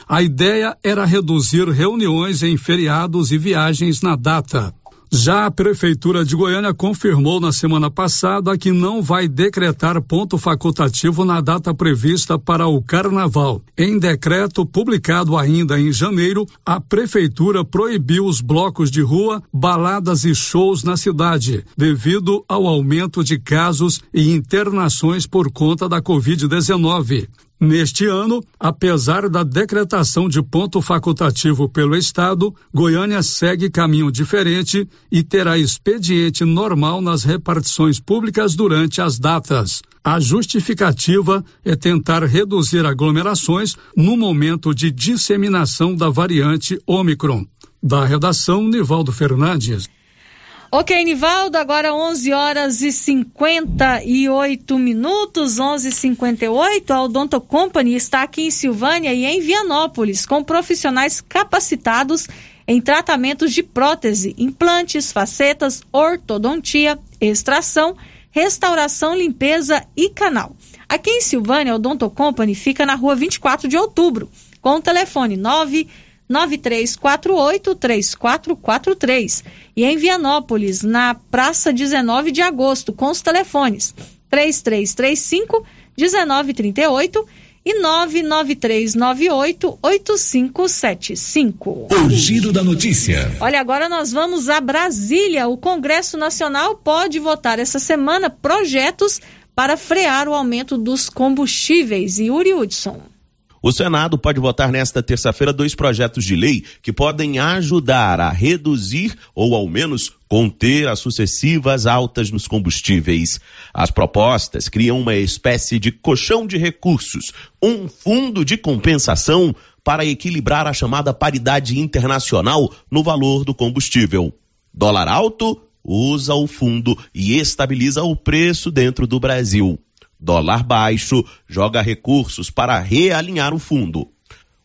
A ideia era reduzir reuniões em feriados e viagens na data. Já a Prefeitura de Goiânia confirmou na semana passada que não vai decretar ponto facultativo na data prevista para o Carnaval. Em decreto publicado ainda em janeiro, a Prefeitura proibiu os blocos de rua, baladas e shows na cidade, devido ao aumento de casos e internações por conta da Covid-19. Neste ano, apesar da decretação de ponto facultativo pelo Estado, Goiânia segue caminho diferente e terá expediente normal nas repartições públicas durante as datas. A justificativa é tentar reduzir aglomerações no momento de disseminação da variante Omicron. Da redação, Nivaldo Fernandes. Ok, Nivaldo, agora 11 horas e 58 minutos, 11 e 58 A Odonto Company está aqui em Silvânia e em Vianópolis, com profissionais capacitados em tratamentos de prótese, implantes, facetas, ortodontia, extração, restauração, limpeza e canal. Aqui em Silvânia, a Odonto Company fica na rua 24 de outubro, com o telefone 9 9348-3443. E em Vianópolis, na Praça 19 de Agosto, com os telefones 3335-1938 e 993988575. O Giro da Notícia. Olha, agora nós vamos a Brasília. O Congresso Nacional pode votar essa semana projetos para frear o aumento dos combustíveis. Yuri Hudson. O Senado pode votar nesta terça-feira dois projetos de lei que podem ajudar a reduzir ou ao menos conter as sucessivas altas nos combustíveis. As propostas criam uma espécie de colchão de recursos, um fundo de compensação para equilibrar a chamada paridade internacional no valor do combustível. Dólar alto usa o fundo e estabiliza o preço dentro do Brasil. Dólar baixo joga recursos para realinhar o fundo.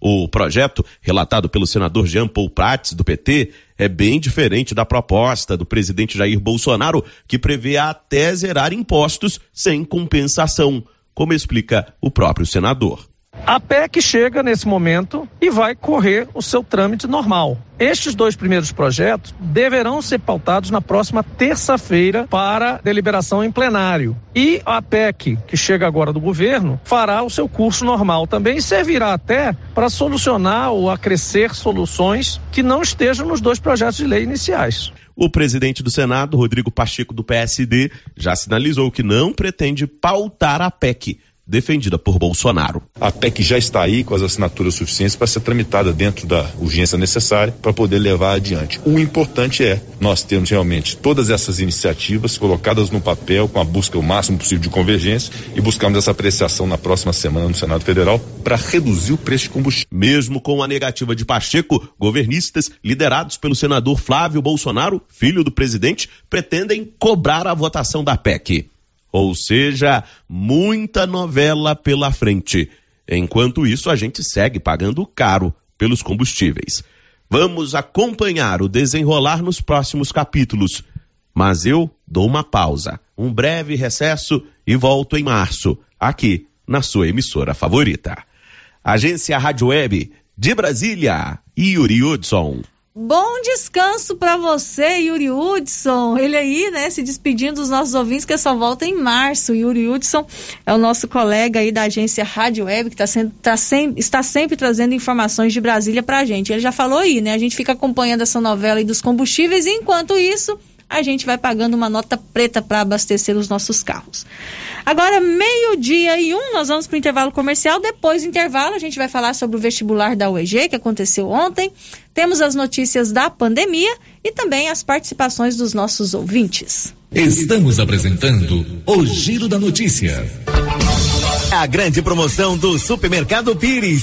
O projeto, relatado pelo senador Jean Paul Prats, do PT, é bem diferente da proposta do presidente Jair Bolsonaro, que prevê até zerar impostos sem compensação, como explica o próprio senador. A PEC chega nesse momento e vai correr o seu trâmite normal. Estes dois primeiros projetos deverão ser pautados na próxima terça-feira para deliberação em plenário. E a PEC, que chega agora do governo, fará o seu curso normal também e servirá até para solucionar ou acrescer soluções que não estejam nos dois projetos de lei iniciais. O presidente do Senado, Rodrigo Pacheco, do PSD, já sinalizou que não pretende pautar a PEC defendida por Bolsonaro. A PEC já está aí com as assinaturas suficientes para ser tramitada dentro da urgência necessária para poder levar adiante. O importante é nós termos realmente todas essas iniciativas colocadas no papel com a busca o máximo possível de convergência e buscarmos essa apreciação na próxima semana no Senado Federal para reduzir o preço de combustível. Mesmo com a negativa de Pacheco, governistas liderados pelo senador Flávio Bolsonaro, filho do presidente, pretendem cobrar a votação da PEC. Ou seja, muita novela pela frente. Enquanto isso, a gente segue pagando caro pelos combustíveis. Vamos acompanhar o desenrolar nos próximos capítulos. Mas eu dou uma pausa, um breve recesso e volto em março, aqui na sua emissora favorita. Agência Rádio Web de Brasília, Yuri Hudson. Bom descanso para você, Yuri Hudson. Ele aí, né, se despedindo dos nossos ouvintes, que só volta em março. Yuri Hudson é o nosso colega aí da agência Rádio Web, que tá sendo, tá sem, está sempre trazendo informações de Brasília pra gente. Ele já falou aí, né? A gente fica acompanhando essa novela aí dos combustíveis e enquanto isso, a gente vai pagando uma nota preta para abastecer os nossos carros. Agora, meio-dia e um, nós vamos para o intervalo comercial. Depois do intervalo, a gente vai falar sobre o vestibular da UEG, que aconteceu ontem. Temos as notícias da pandemia e também as participações dos nossos ouvintes. Estamos apresentando o Giro da Notícia. A grande promoção do Supermercado Pires.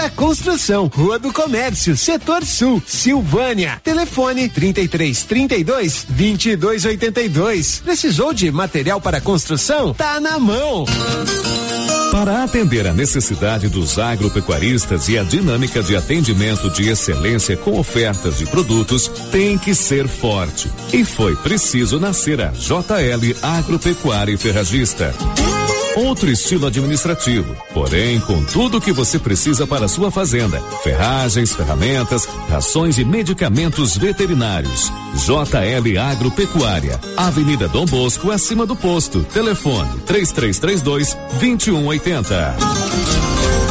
Construção, Rua do Comércio, Setor Sul, Silvânia. Telefone 33 32 22 82. Precisou de material para construção? Tá na mão. Para atender a necessidade dos agropecuaristas e a dinâmica de atendimento de excelência com ofertas de produtos, tem que ser forte. E foi preciso nascer a JL Agropecuária e Ferragista. Outro estilo administrativo, porém com tudo o que você precisa para sua fazenda: ferragens, ferramentas, rações e medicamentos veterinários. JL Agropecuária, Avenida Dom Bosco, acima do posto. Telefone 3332 2180.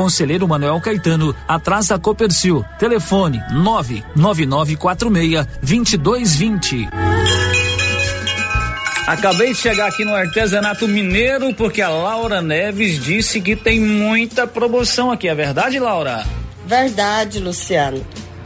Conselheiro Manuel Caetano, atrás da Copercil. Telefone 99946 2220. Acabei de chegar aqui no artesanato mineiro porque a Laura Neves disse que tem muita promoção aqui. É verdade, Laura? Verdade, Luciano.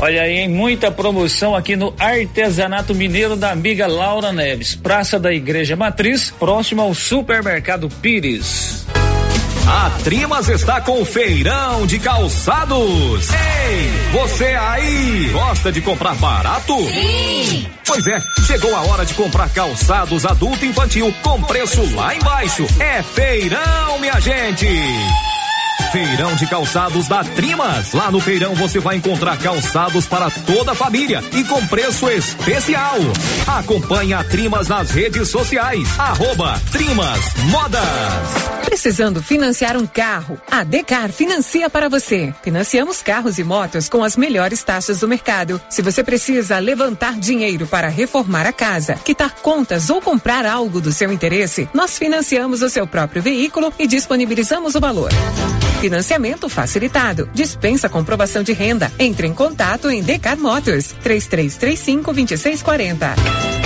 Olha aí, hein? muita promoção aqui no Artesanato Mineiro da amiga Laura Neves, Praça da Igreja Matriz, próximo ao Supermercado Pires. A Trimas está com feirão de calçados. Ei, você aí, gosta de comprar barato? Sim. Pois é, chegou a hora de comprar calçados adulto e infantil com preço lá embaixo. É feirão, minha gente. Feirão de calçados da Trimas. Lá no feirão você vai encontrar calçados para toda a família e com preço especial. Acompanhe a Trimas nas redes sociais. Arroba Trimas Modas. Precisando financiar um carro? A Decar financia para você. Financiamos carros e motos com as melhores taxas do mercado. Se você precisa levantar dinheiro para reformar a casa, quitar contas ou comprar algo do seu interesse, nós financiamos o seu próprio veículo e disponibilizamos o valor. Financiamento facilitado. Dispensa comprovação de renda. Entre em contato em Decar Motors 3335 2640.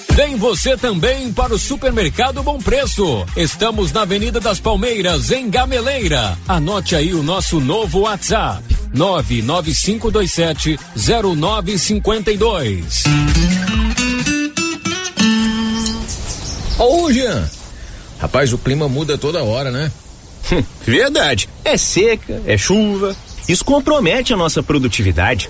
Vem você também para o Supermercado Bom Preço. Estamos na Avenida das Palmeiras, em Gameleira. Anote aí o nosso novo WhatsApp: 99527 0952. Ô, Jean. Rapaz, o clima muda toda hora, né? Verdade. É seca, é chuva. Isso compromete a nossa produtividade.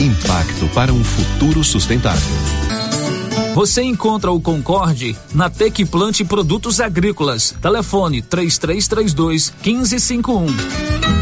Impacto para um futuro sustentável. Você encontra o Concorde na Tec Plante Produtos Agrícolas. Telefone 3332 1551.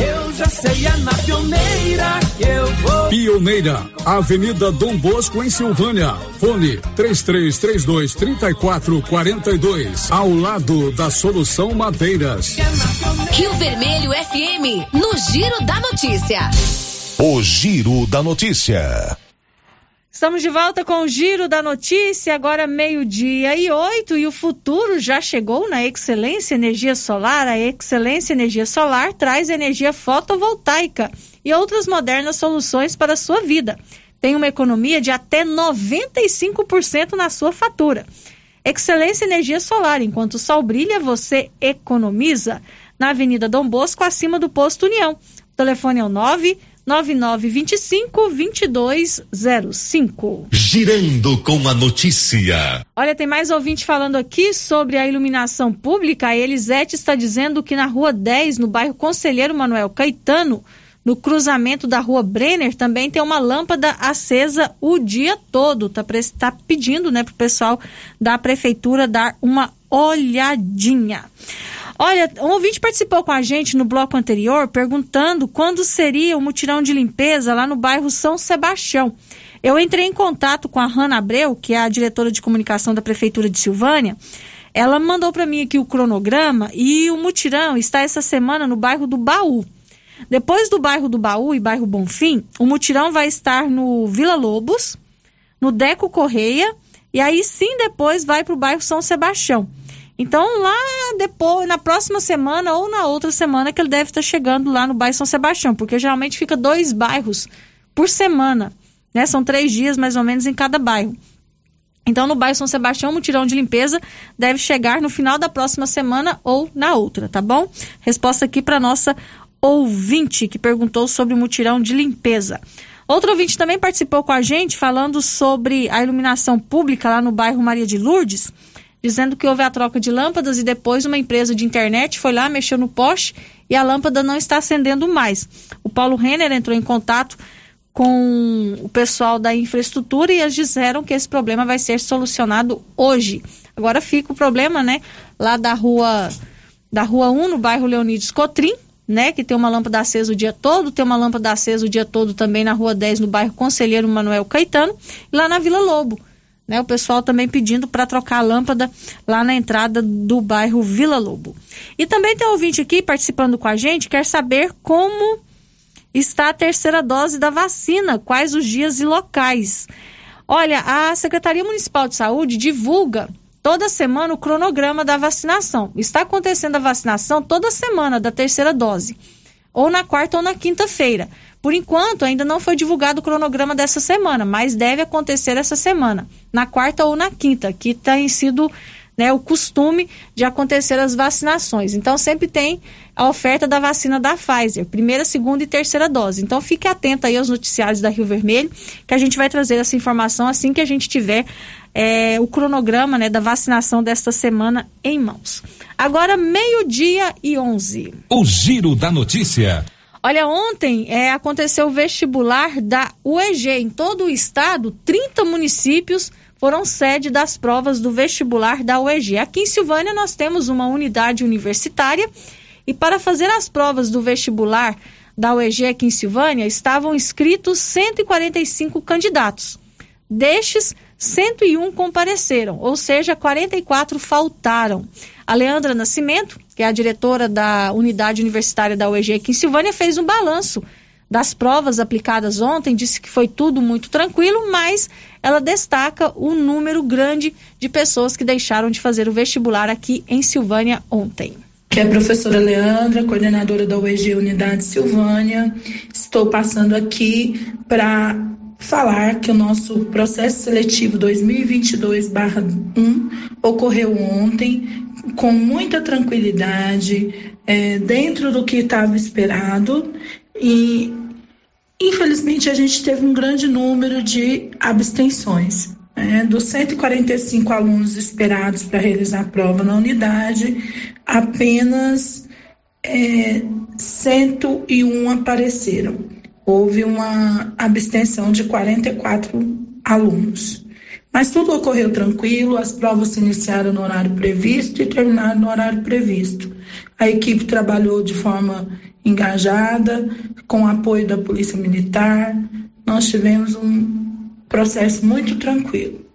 Eu já sei, é na pioneira que eu vou. Pioneira, Avenida Dom Bosco, em Silvânia. Fone 3332 3442. Ao lado da Solução Madeiras. Rio Vermelho FM, no Giro da Notícia. O Giro da Notícia. Estamos de volta com o Giro da Notícia, agora meio-dia e oito, e o futuro já chegou na Excelência Energia Solar. A Excelência Energia Solar traz energia fotovoltaica e outras modernas soluções para a sua vida. Tem uma economia de até 95% na sua fatura. Excelência Energia Solar, enquanto o sol brilha, você economiza. Na Avenida Dom Bosco, acima do Posto União. O telefone é o 9 9925 2205. Girando com a notícia. Olha, tem mais ouvinte falando aqui sobre a iluminação pública. A Elisete está dizendo que na rua 10, no bairro Conselheiro Manuel Caetano, no cruzamento da rua Brenner, também tem uma lâmpada acesa o dia todo. Tá, tá pedindo, né, pro pessoal da prefeitura dar uma olhadinha. Olha, um ouvinte participou com a gente no bloco anterior perguntando quando seria o mutirão de limpeza lá no bairro São Sebastião. Eu entrei em contato com a Hanna Abreu, que é a diretora de comunicação da Prefeitura de Silvânia. Ela mandou para mim aqui o cronograma e o mutirão está essa semana no bairro do Baú. Depois do bairro do Baú e bairro Bonfim, o mutirão vai estar no Vila Lobos, no Deco Correia e aí sim depois vai para o bairro São Sebastião. Então, lá depois, na próxima semana ou na outra semana, que ele deve estar chegando lá no bairro São Sebastião, porque geralmente fica dois bairros por semana, né? São três dias mais ou menos em cada bairro. Então, no bairro São Sebastião, o mutirão de limpeza deve chegar no final da próxima semana ou na outra, tá bom? Resposta aqui para nossa ouvinte que perguntou sobre o mutirão de limpeza. Outro ouvinte também participou com a gente falando sobre a iluminação pública lá no bairro Maria de Lourdes dizendo que houve a troca de lâmpadas e depois uma empresa de internet foi lá, mexeu no poste e a lâmpada não está acendendo mais. O Paulo Renner entrou em contato com o pessoal da infraestrutura e eles disseram que esse problema vai ser solucionado hoje. Agora fica o problema, né, lá da rua da rua 1, no bairro Leonides Cotrim, né, que tem uma lâmpada acesa o dia todo, tem uma lâmpada acesa o dia todo também na rua 10, no bairro Conselheiro Manuel Caetano, e lá na Vila Lobo né, o pessoal também pedindo para trocar a lâmpada lá na entrada do bairro Vila Lobo. E também tem um ouvinte aqui participando com a gente, quer saber como está a terceira dose da vacina, quais os dias e locais. Olha, a Secretaria Municipal de Saúde divulga toda semana o cronograma da vacinação. Está acontecendo a vacinação toda semana da terceira dose, ou na quarta ou na quinta-feira. Por enquanto, ainda não foi divulgado o cronograma dessa semana, mas deve acontecer essa semana, na quarta ou na quinta, que tem sido né, o costume de acontecer as vacinações. Então, sempre tem a oferta da vacina da Pfizer, primeira, segunda e terceira dose. Então, fique atento aí aos noticiários da Rio Vermelho, que a gente vai trazer essa informação assim que a gente tiver é, o cronograma né, da vacinação desta semana em mãos. Agora, meio-dia e onze. O Giro da Notícia. Olha, ontem é, aconteceu o vestibular da UEG. Em todo o estado, 30 municípios foram sede das provas do vestibular da UEG. Aqui em Silvânia, nós temos uma unidade universitária e para fazer as provas do vestibular da UEG aqui em Silvânia, estavam inscritos 145 candidatos. Destes, 101 compareceram, ou seja, 44 faltaram. A Leandra Nascimento, que é a diretora da unidade universitária da UEG aqui em Silvânia, fez um balanço das provas aplicadas ontem, disse que foi tudo muito tranquilo, mas ela destaca o número grande de pessoas que deixaram de fazer o vestibular aqui em Silvânia ontem. Que é a professora Leandra, coordenadora da UEG Unidade Silvânia. Estou passando aqui para falar que o nosso processo seletivo 2022/1 ocorreu ontem com muita tranquilidade, é, dentro do que estava esperado e infelizmente a gente teve um grande número de abstenções. É, dos 145 alunos esperados para realizar a prova na unidade, apenas é, 101 apareceram houve uma abstenção de 44 alunos. Mas tudo ocorreu tranquilo, as provas se iniciaram no horário previsto e terminaram no horário previsto. A equipe trabalhou de forma engajada, com apoio da Polícia Militar. Nós tivemos um processo muito tranquilo.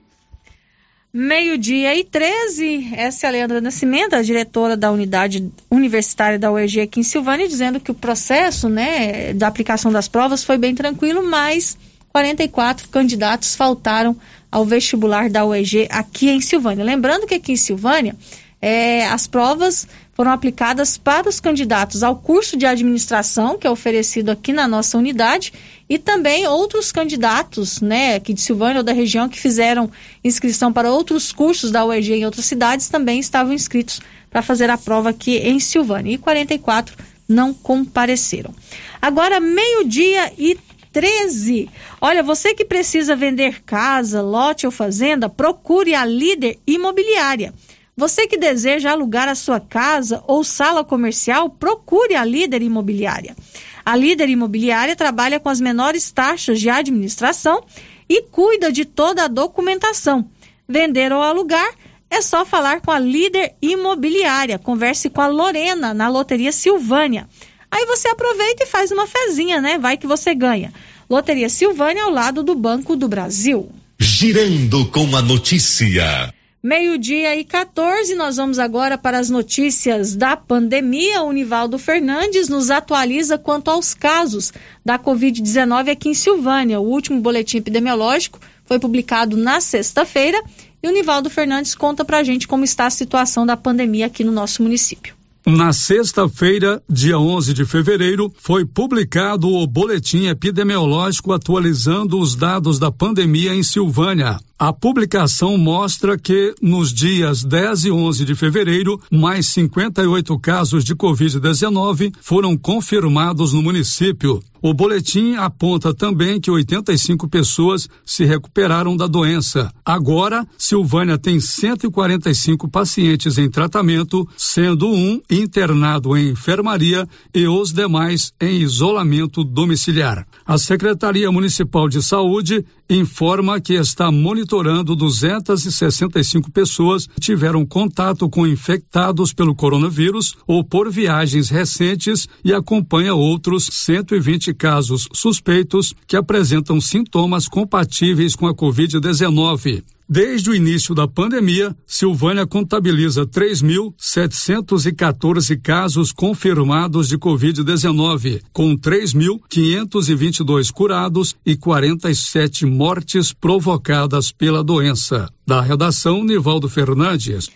Meio-dia e 13, essa é a Leandra Nascimento, a diretora da unidade universitária da UEG aqui em Silvânia, dizendo que o processo né, da aplicação das provas foi bem tranquilo, mas 44 candidatos faltaram ao vestibular da UEG aqui em Silvânia. Lembrando que aqui em Silvânia, é, as provas foram aplicadas para os candidatos ao curso de administração, que é oferecido aqui na nossa unidade, e também outros candidatos, né, aqui de Silvânia ou da região, que fizeram inscrição para outros cursos da UEG em outras cidades, também estavam inscritos para fazer a prova aqui em Silvânia. E 44 não compareceram. Agora, meio-dia e 13. Olha, você que precisa vender casa, lote ou fazenda, procure a líder imobiliária. Você que deseja alugar a sua casa ou sala comercial, procure a líder imobiliária. A líder imobiliária trabalha com as menores taxas de administração e cuida de toda a documentação. Vender ou alugar é só falar com a líder imobiliária. Converse com a Lorena na Loteria Silvânia. Aí você aproveita e faz uma fezinha, né? Vai que você ganha. Loteria Silvânia ao lado do Banco do Brasil. Girando com a notícia. Meio-dia e 14, nós vamos agora para as notícias da pandemia. O Nivaldo Fernandes nos atualiza quanto aos casos da Covid-19 aqui em Silvânia. O último boletim epidemiológico foi publicado na sexta-feira e o Nivaldo Fernandes conta para a gente como está a situação da pandemia aqui no nosso município. Na sexta-feira, dia 11 de fevereiro, foi publicado o boletim epidemiológico atualizando os dados da pandemia em Silvânia. A publicação mostra que nos dias 10 e 11 de fevereiro, mais 58 casos de Covid-19 foram confirmados no município. O boletim aponta também que 85 pessoas se recuperaram da doença. Agora, Silvânia tem 145 pacientes em tratamento, sendo um internado em enfermaria e os demais em isolamento domiciliar. A Secretaria Municipal de Saúde informa que está monitorando 265 pessoas que tiveram contato com infectados pelo coronavírus ou por viagens recentes e acompanha outros 120 casos suspeitos que apresentam sintomas compatíveis com a Covid-19. Desde o início da pandemia, Silvânia contabiliza 3.714 casos confirmados de Covid-19, com 3.522 curados e 47 mortes provocadas pela doença. Da redação, Nivaldo Fernandes.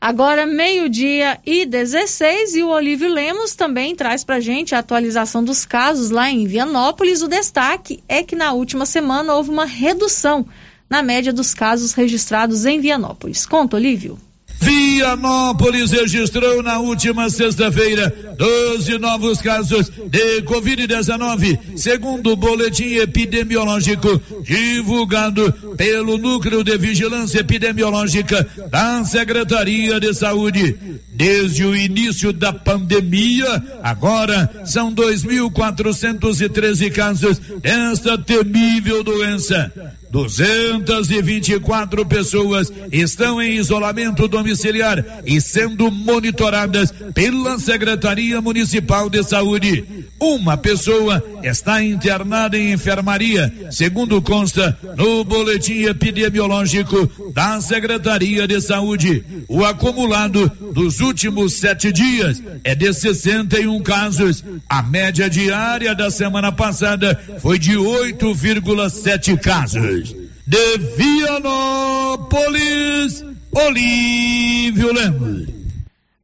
Agora, meio-dia e 16, e o Olívio Lemos também traz para gente a atualização dos casos lá em Vianópolis. O destaque é que na última semana houve uma redução na média dos casos registrados em Vianópolis. Conta, Olívio. Vianópolis registrou na última sexta-feira 12 novos casos de Covid-19, segundo o boletim epidemiológico divulgado pelo Núcleo de Vigilância Epidemiológica da Secretaria de Saúde. Desde o início da pandemia, agora são 2.413 casos desta temível doença. 224 pessoas estão em isolamento domiciliar e sendo monitoradas pela Secretaria Municipal de Saúde. Uma pessoa está internada em enfermaria, segundo consta no boletim epidemiológico da Secretaria de Saúde. O acumulado dos últimos sete dias é de 61 casos. A média diária da semana passada foi de 8,7 casos de Vianópolis, Olívio Lemos.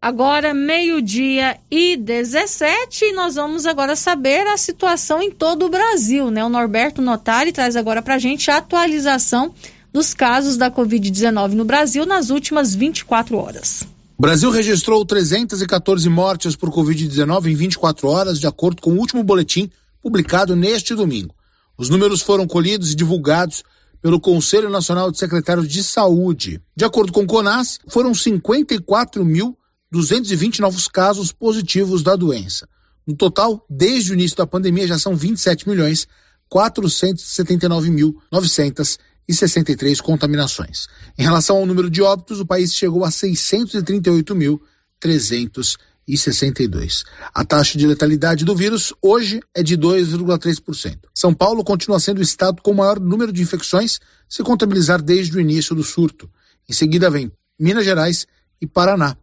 Agora, meio-dia e 17, nós vamos agora saber a situação em todo o Brasil, né? O Norberto Notari traz agora para a gente a atualização dos casos da Covid-19 no Brasil nas últimas 24 horas. O Brasil registrou 314 mortes por Covid-19 em 24 horas, de acordo com o último boletim publicado neste domingo. Os números foram colhidos e divulgados pelo Conselho Nacional de Secretários de Saúde. De acordo com o CONAS, foram 54.220 novos casos positivos da doença. No total, desde o início da pandemia, já são 27 milhões 479.963 contaminações. Em relação ao número de óbitos, o país chegou a 638.300 e 62. A taxa de letalidade do vírus hoje é de 2,3%. São Paulo continua sendo o estado com o maior número de infecções, se contabilizar desde o início do surto. Em seguida vem Minas Gerais e Paraná.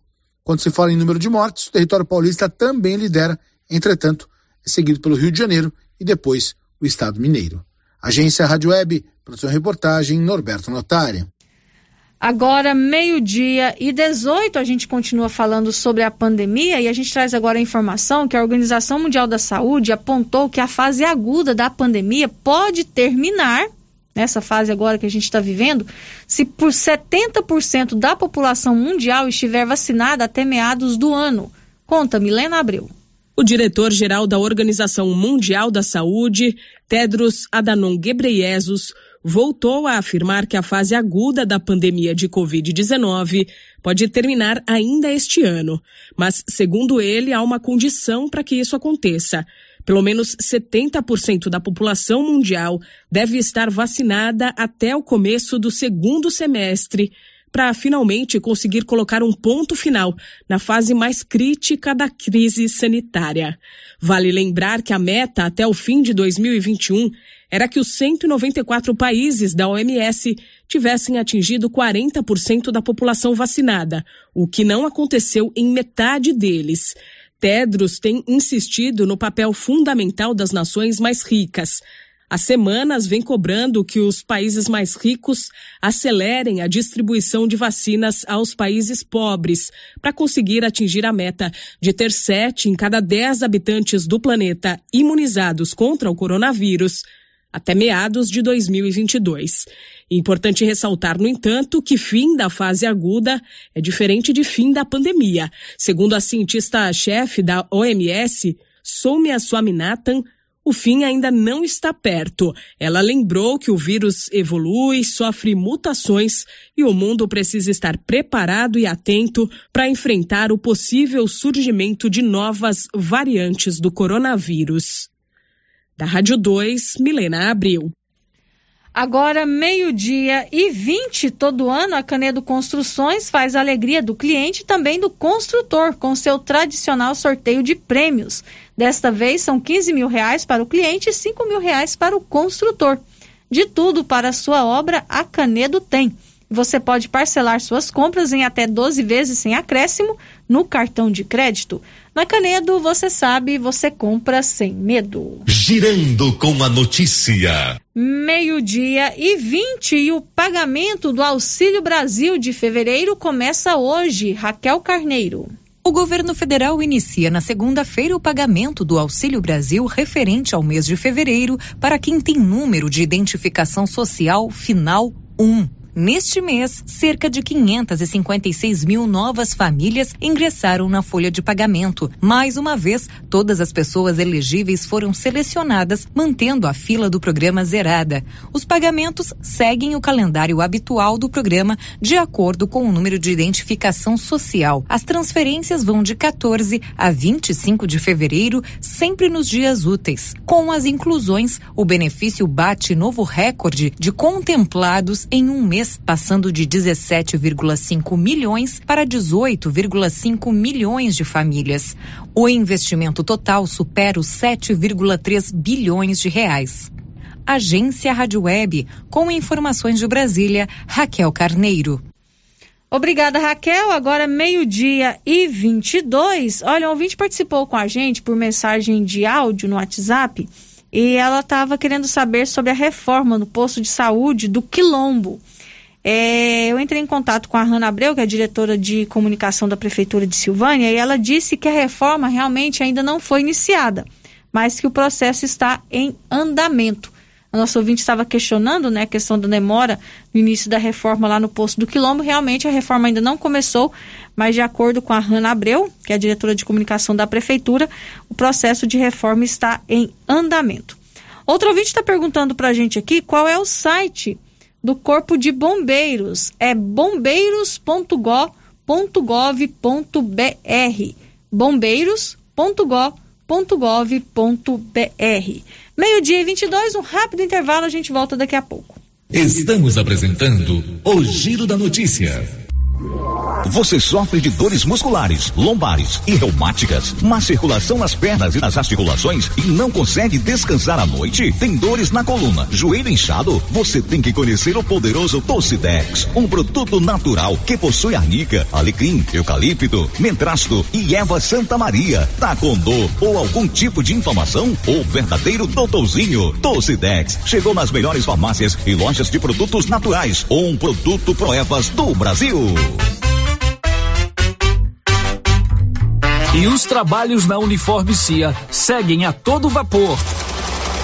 Quando se fala em número de mortes, o território paulista também lidera, entretanto, é seguido pelo Rio de Janeiro e depois o estado mineiro. Agência Rádio Web, produção e reportagem Norberto Notari. Agora, meio-dia e 18, a gente continua falando sobre a pandemia e a gente traz agora a informação que a Organização Mundial da Saúde apontou que a fase aguda da pandemia pode terminar, nessa fase agora que a gente está vivendo, se por 70% da população mundial estiver vacinada até meados do ano. Conta, Milena Abreu. O diretor-geral da Organização Mundial da Saúde, Tedros Adhanom Ghebreyesus, voltou a afirmar que a fase aguda da pandemia de Covid-19 pode terminar ainda este ano. Mas, segundo ele, há uma condição para que isso aconteça. Pelo menos 70% da população mundial deve estar vacinada até o começo do segundo semestre para finalmente conseguir colocar um ponto final na fase mais crítica da crise sanitária. Vale lembrar que a meta até o fim de 2021 era que os 194 países da OMS tivessem atingido 40% da população vacinada, o que não aconteceu em metade deles. Tedros tem insistido no papel fundamental das nações mais ricas. Há semanas vem cobrando que os países mais ricos acelerem a distribuição de vacinas aos países pobres para conseguir atingir a meta de ter sete em cada dez habitantes do planeta imunizados contra o coronavírus até meados de 2022. Importante ressaltar, no entanto, que fim da fase aguda é diferente de fim da pandemia. Segundo a cientista-chefe da OMS, Soumya Swaminathan, o fim ainda não está perto. Ela lembrou que o vírus evolui, sofre mutações e o mundo precisa estar preparado e atento para enfrentar o possível surgimento de novas variantes do coronavírus. Da Rádio 2, Milena Abril. Agora, meio-dia e 20, todo ano, a Canedo Construções faz a alegria do cliente e também do construtor, com seu tradicional sorteio de prêmios. Desta vez, são 15 mil reais para o cliente e 5 mil reais para o construtor. De tudo para a sua obra, a Canedo tem. Você pode parcelar suas compras em até 12 vezes sem acréscimo no cartão de crédito. Na Canedo, você sabe, você compra sem medo. Girando com a notícia. Meio-dia e 20 e o pagamento do Auxílio Brasil de fevereiro começa hoje. Raquel Carneiro. O governo federal inicia na segunda-feira o pagamento do Auxílio Brasil referente ao mês de fevereiro para quem tem número de identificação social final 1. Neste mês, cerca de 556 mil novas famílias ingressaram na folha de pagamento. Mais uma vez, todas as pessoas elegíveis foram selecionadas, mantendo a fila do programa zerada. Os pagamentos seguem o calendário habitual do programa, de acordo com o número de identificação social. As transferências vão de 14 a 25 de fevereiro, sempre nos dias úteis. Com as inclusões, o benefício bate novo recorde de contemplados em um mês mês, passando de 17,5 milhões para 18,5 milhões de famílias. O investimento total supera os 7,3 bilhões de reais. Agência Rádio Web, com informações de Brasília, Raquel Carneiro. Obrigada, Raquel. Agora, meio-dia e 22. Olha, um ouvinte participou com a gente por mensagem de áudio no WhatsApp e ela estava querendo saber sobre a reforma no posto de saúde do Quilombo. É, eu entrei em contato com a Hanna Abreu, que é a diretora de comunicação da Prefeitura de Silvânia, e ela disse que a reforma realmente ainda não foi iniciada, mas que o processo está em andamento. A nossa ouvinte estava questionando né, a questão da demora no início da reforma lá no posto do Quilombo. Realmente a reforma ainda não começou, mas de acordo com a Hanna Abreu, que é a diretora de comunicação da Prefeitura, o processo de reforma está em andamento. Outro ouvinte está perguntando para a gente aqui qual é o site do Corpo de Bombeiros. É bombeiros.gov.br. bombeiros.gov.br. Meio-dia e 22, um rápido intervalo, a gente volta daqui a pouco. Estamos apresentando o Giro da Notícia. Você sofre de dores musculares, lombares e reumáticas, má circulação nas pernas e nas articulações e não consegue descansar à noite? Tem dores na coluna, joelho inchado? Você tem que conhecer o poderoso Tocidex, um produto natural que possui arnica, alecrim, eucalipto, mentrasto e erva Santa Maria. Tá com dor ou algum tipo de inflamação? O verdadeiro doutorzinho Tocidex chegou nas melhores farmácias e lojas de produtos naturais. Um produto Proevas do Brasil. E os trabalhos na Uniforme CIA seguem a todo vapor.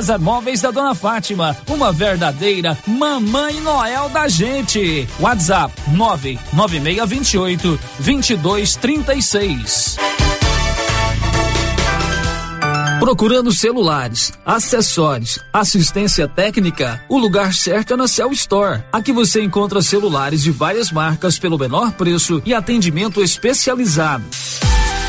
César Móveis da Dona Fátima, uma verdadeira mamãe Noel da gente. WhatsApp 99628 2236. Procurando celulares, acessórios, assistência técnica, o lugar certo é na Cell Store. Aqui você encontra celulares de várias marcas pelo menor preço e atendimento especializado.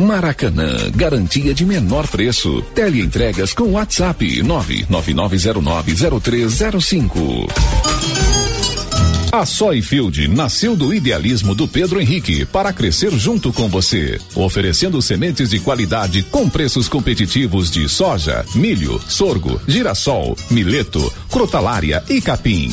Maracanã, garantia de menor preço. Teleentregas com WhatsApp 999090305. A Soyfield nasceu do idealismo do Pedro Henrique para crescer junto com você, oferecendo sementes de qualidade com preços competitivos de soja, milho, sorgo, girassol, mileto, crotalária e capim.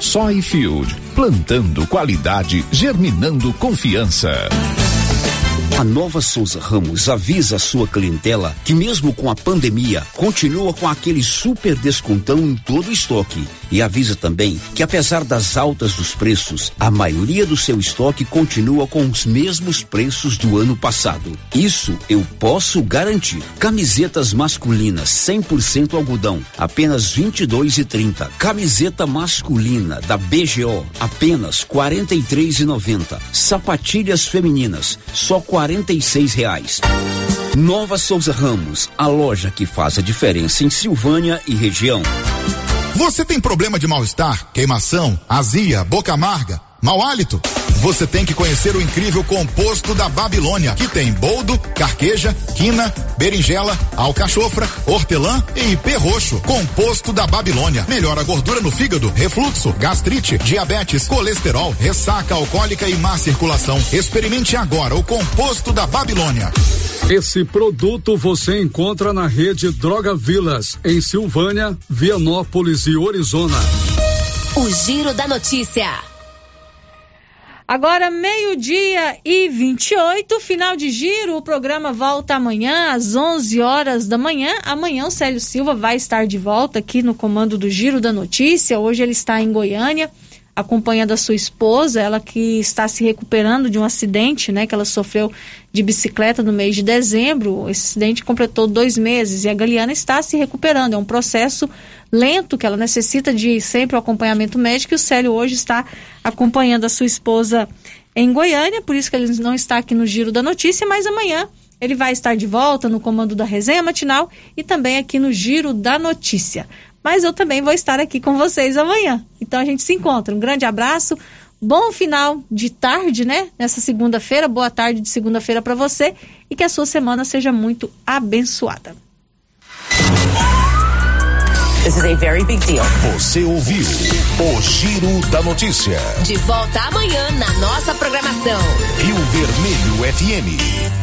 Soyfield, plantando qualidade, germinando confiança. A Nova Souza Ramos avisa a sua clientela que mesmo com a pandemia, continua com aquele super descontão em todo o estoque. E avisa também que apesar das altas dos preços, a maioria do seu estoque continua com os mesmos preços do ano passado. Isso eu posso garantir. Camisetas masculinas 100% algodão, apenas 22 e 30. Camiseta masculina da BGO, apenas 43 e 90. Sapatilhas femininas, só 46 reais. Nova Souza Ramos, a loja que faz a diferença em Silvânia e região. Você tem problema de mal-estar, queimação, azia, boca amarga, mau hálito? você tem que conhecer o incrível composto da Babilônia, que tem boldo, carqueja, quina, berinjela, alcachofra, hortelã e perroxo. Composto da Babilônia. Melhora a gordura no fígado, refluxo, gastrite, diabetes, colesterol, ressaca alcoólica e má circulação. Experimente agora o composto da Babilônia. Esse produto você encontra na rede Droga Vilas, em Silvânia, Vianópolis e Orizona. O Giro da Notícia. Agora, meio-dia e 28, final de giro. O programa volta amanhã às 11 horas da manhã. Amanhã o Célio Silva vai estar de volta aqui no comando do Giro da Notícia. Hoje ele está em Goiânia acompanhando a sua esposa, ela que está se recuperando de um acidente, né, que ela sofreu de bicicleta no mês de dezembro. Esse acidente completou dois meses e a Galiana está se recuperando. É um processo lento que ela necessita de sempre o acompanhamento médico. E o Célio hoje está acompanhando a sua esposa em Goiânia, por isso que ele não está aqui no Giro da Notícia, mas amanhã ele vai estar de volta no comando da resenha matinal e também aqui no Giro da Notícia mas eu também vou estar aqui com vocês amanhã. Então a gente se encontra. Um grande abraço. Bom final de tarde, né? Nessa segunda-feira. Boa tarde de segunda-feira para você e que a sua semana seja muito abençoada. This is a very big deal. Você ouviu o Giro da Notícia. De volta amanhã na nossa programação. Rio Vermelho FM.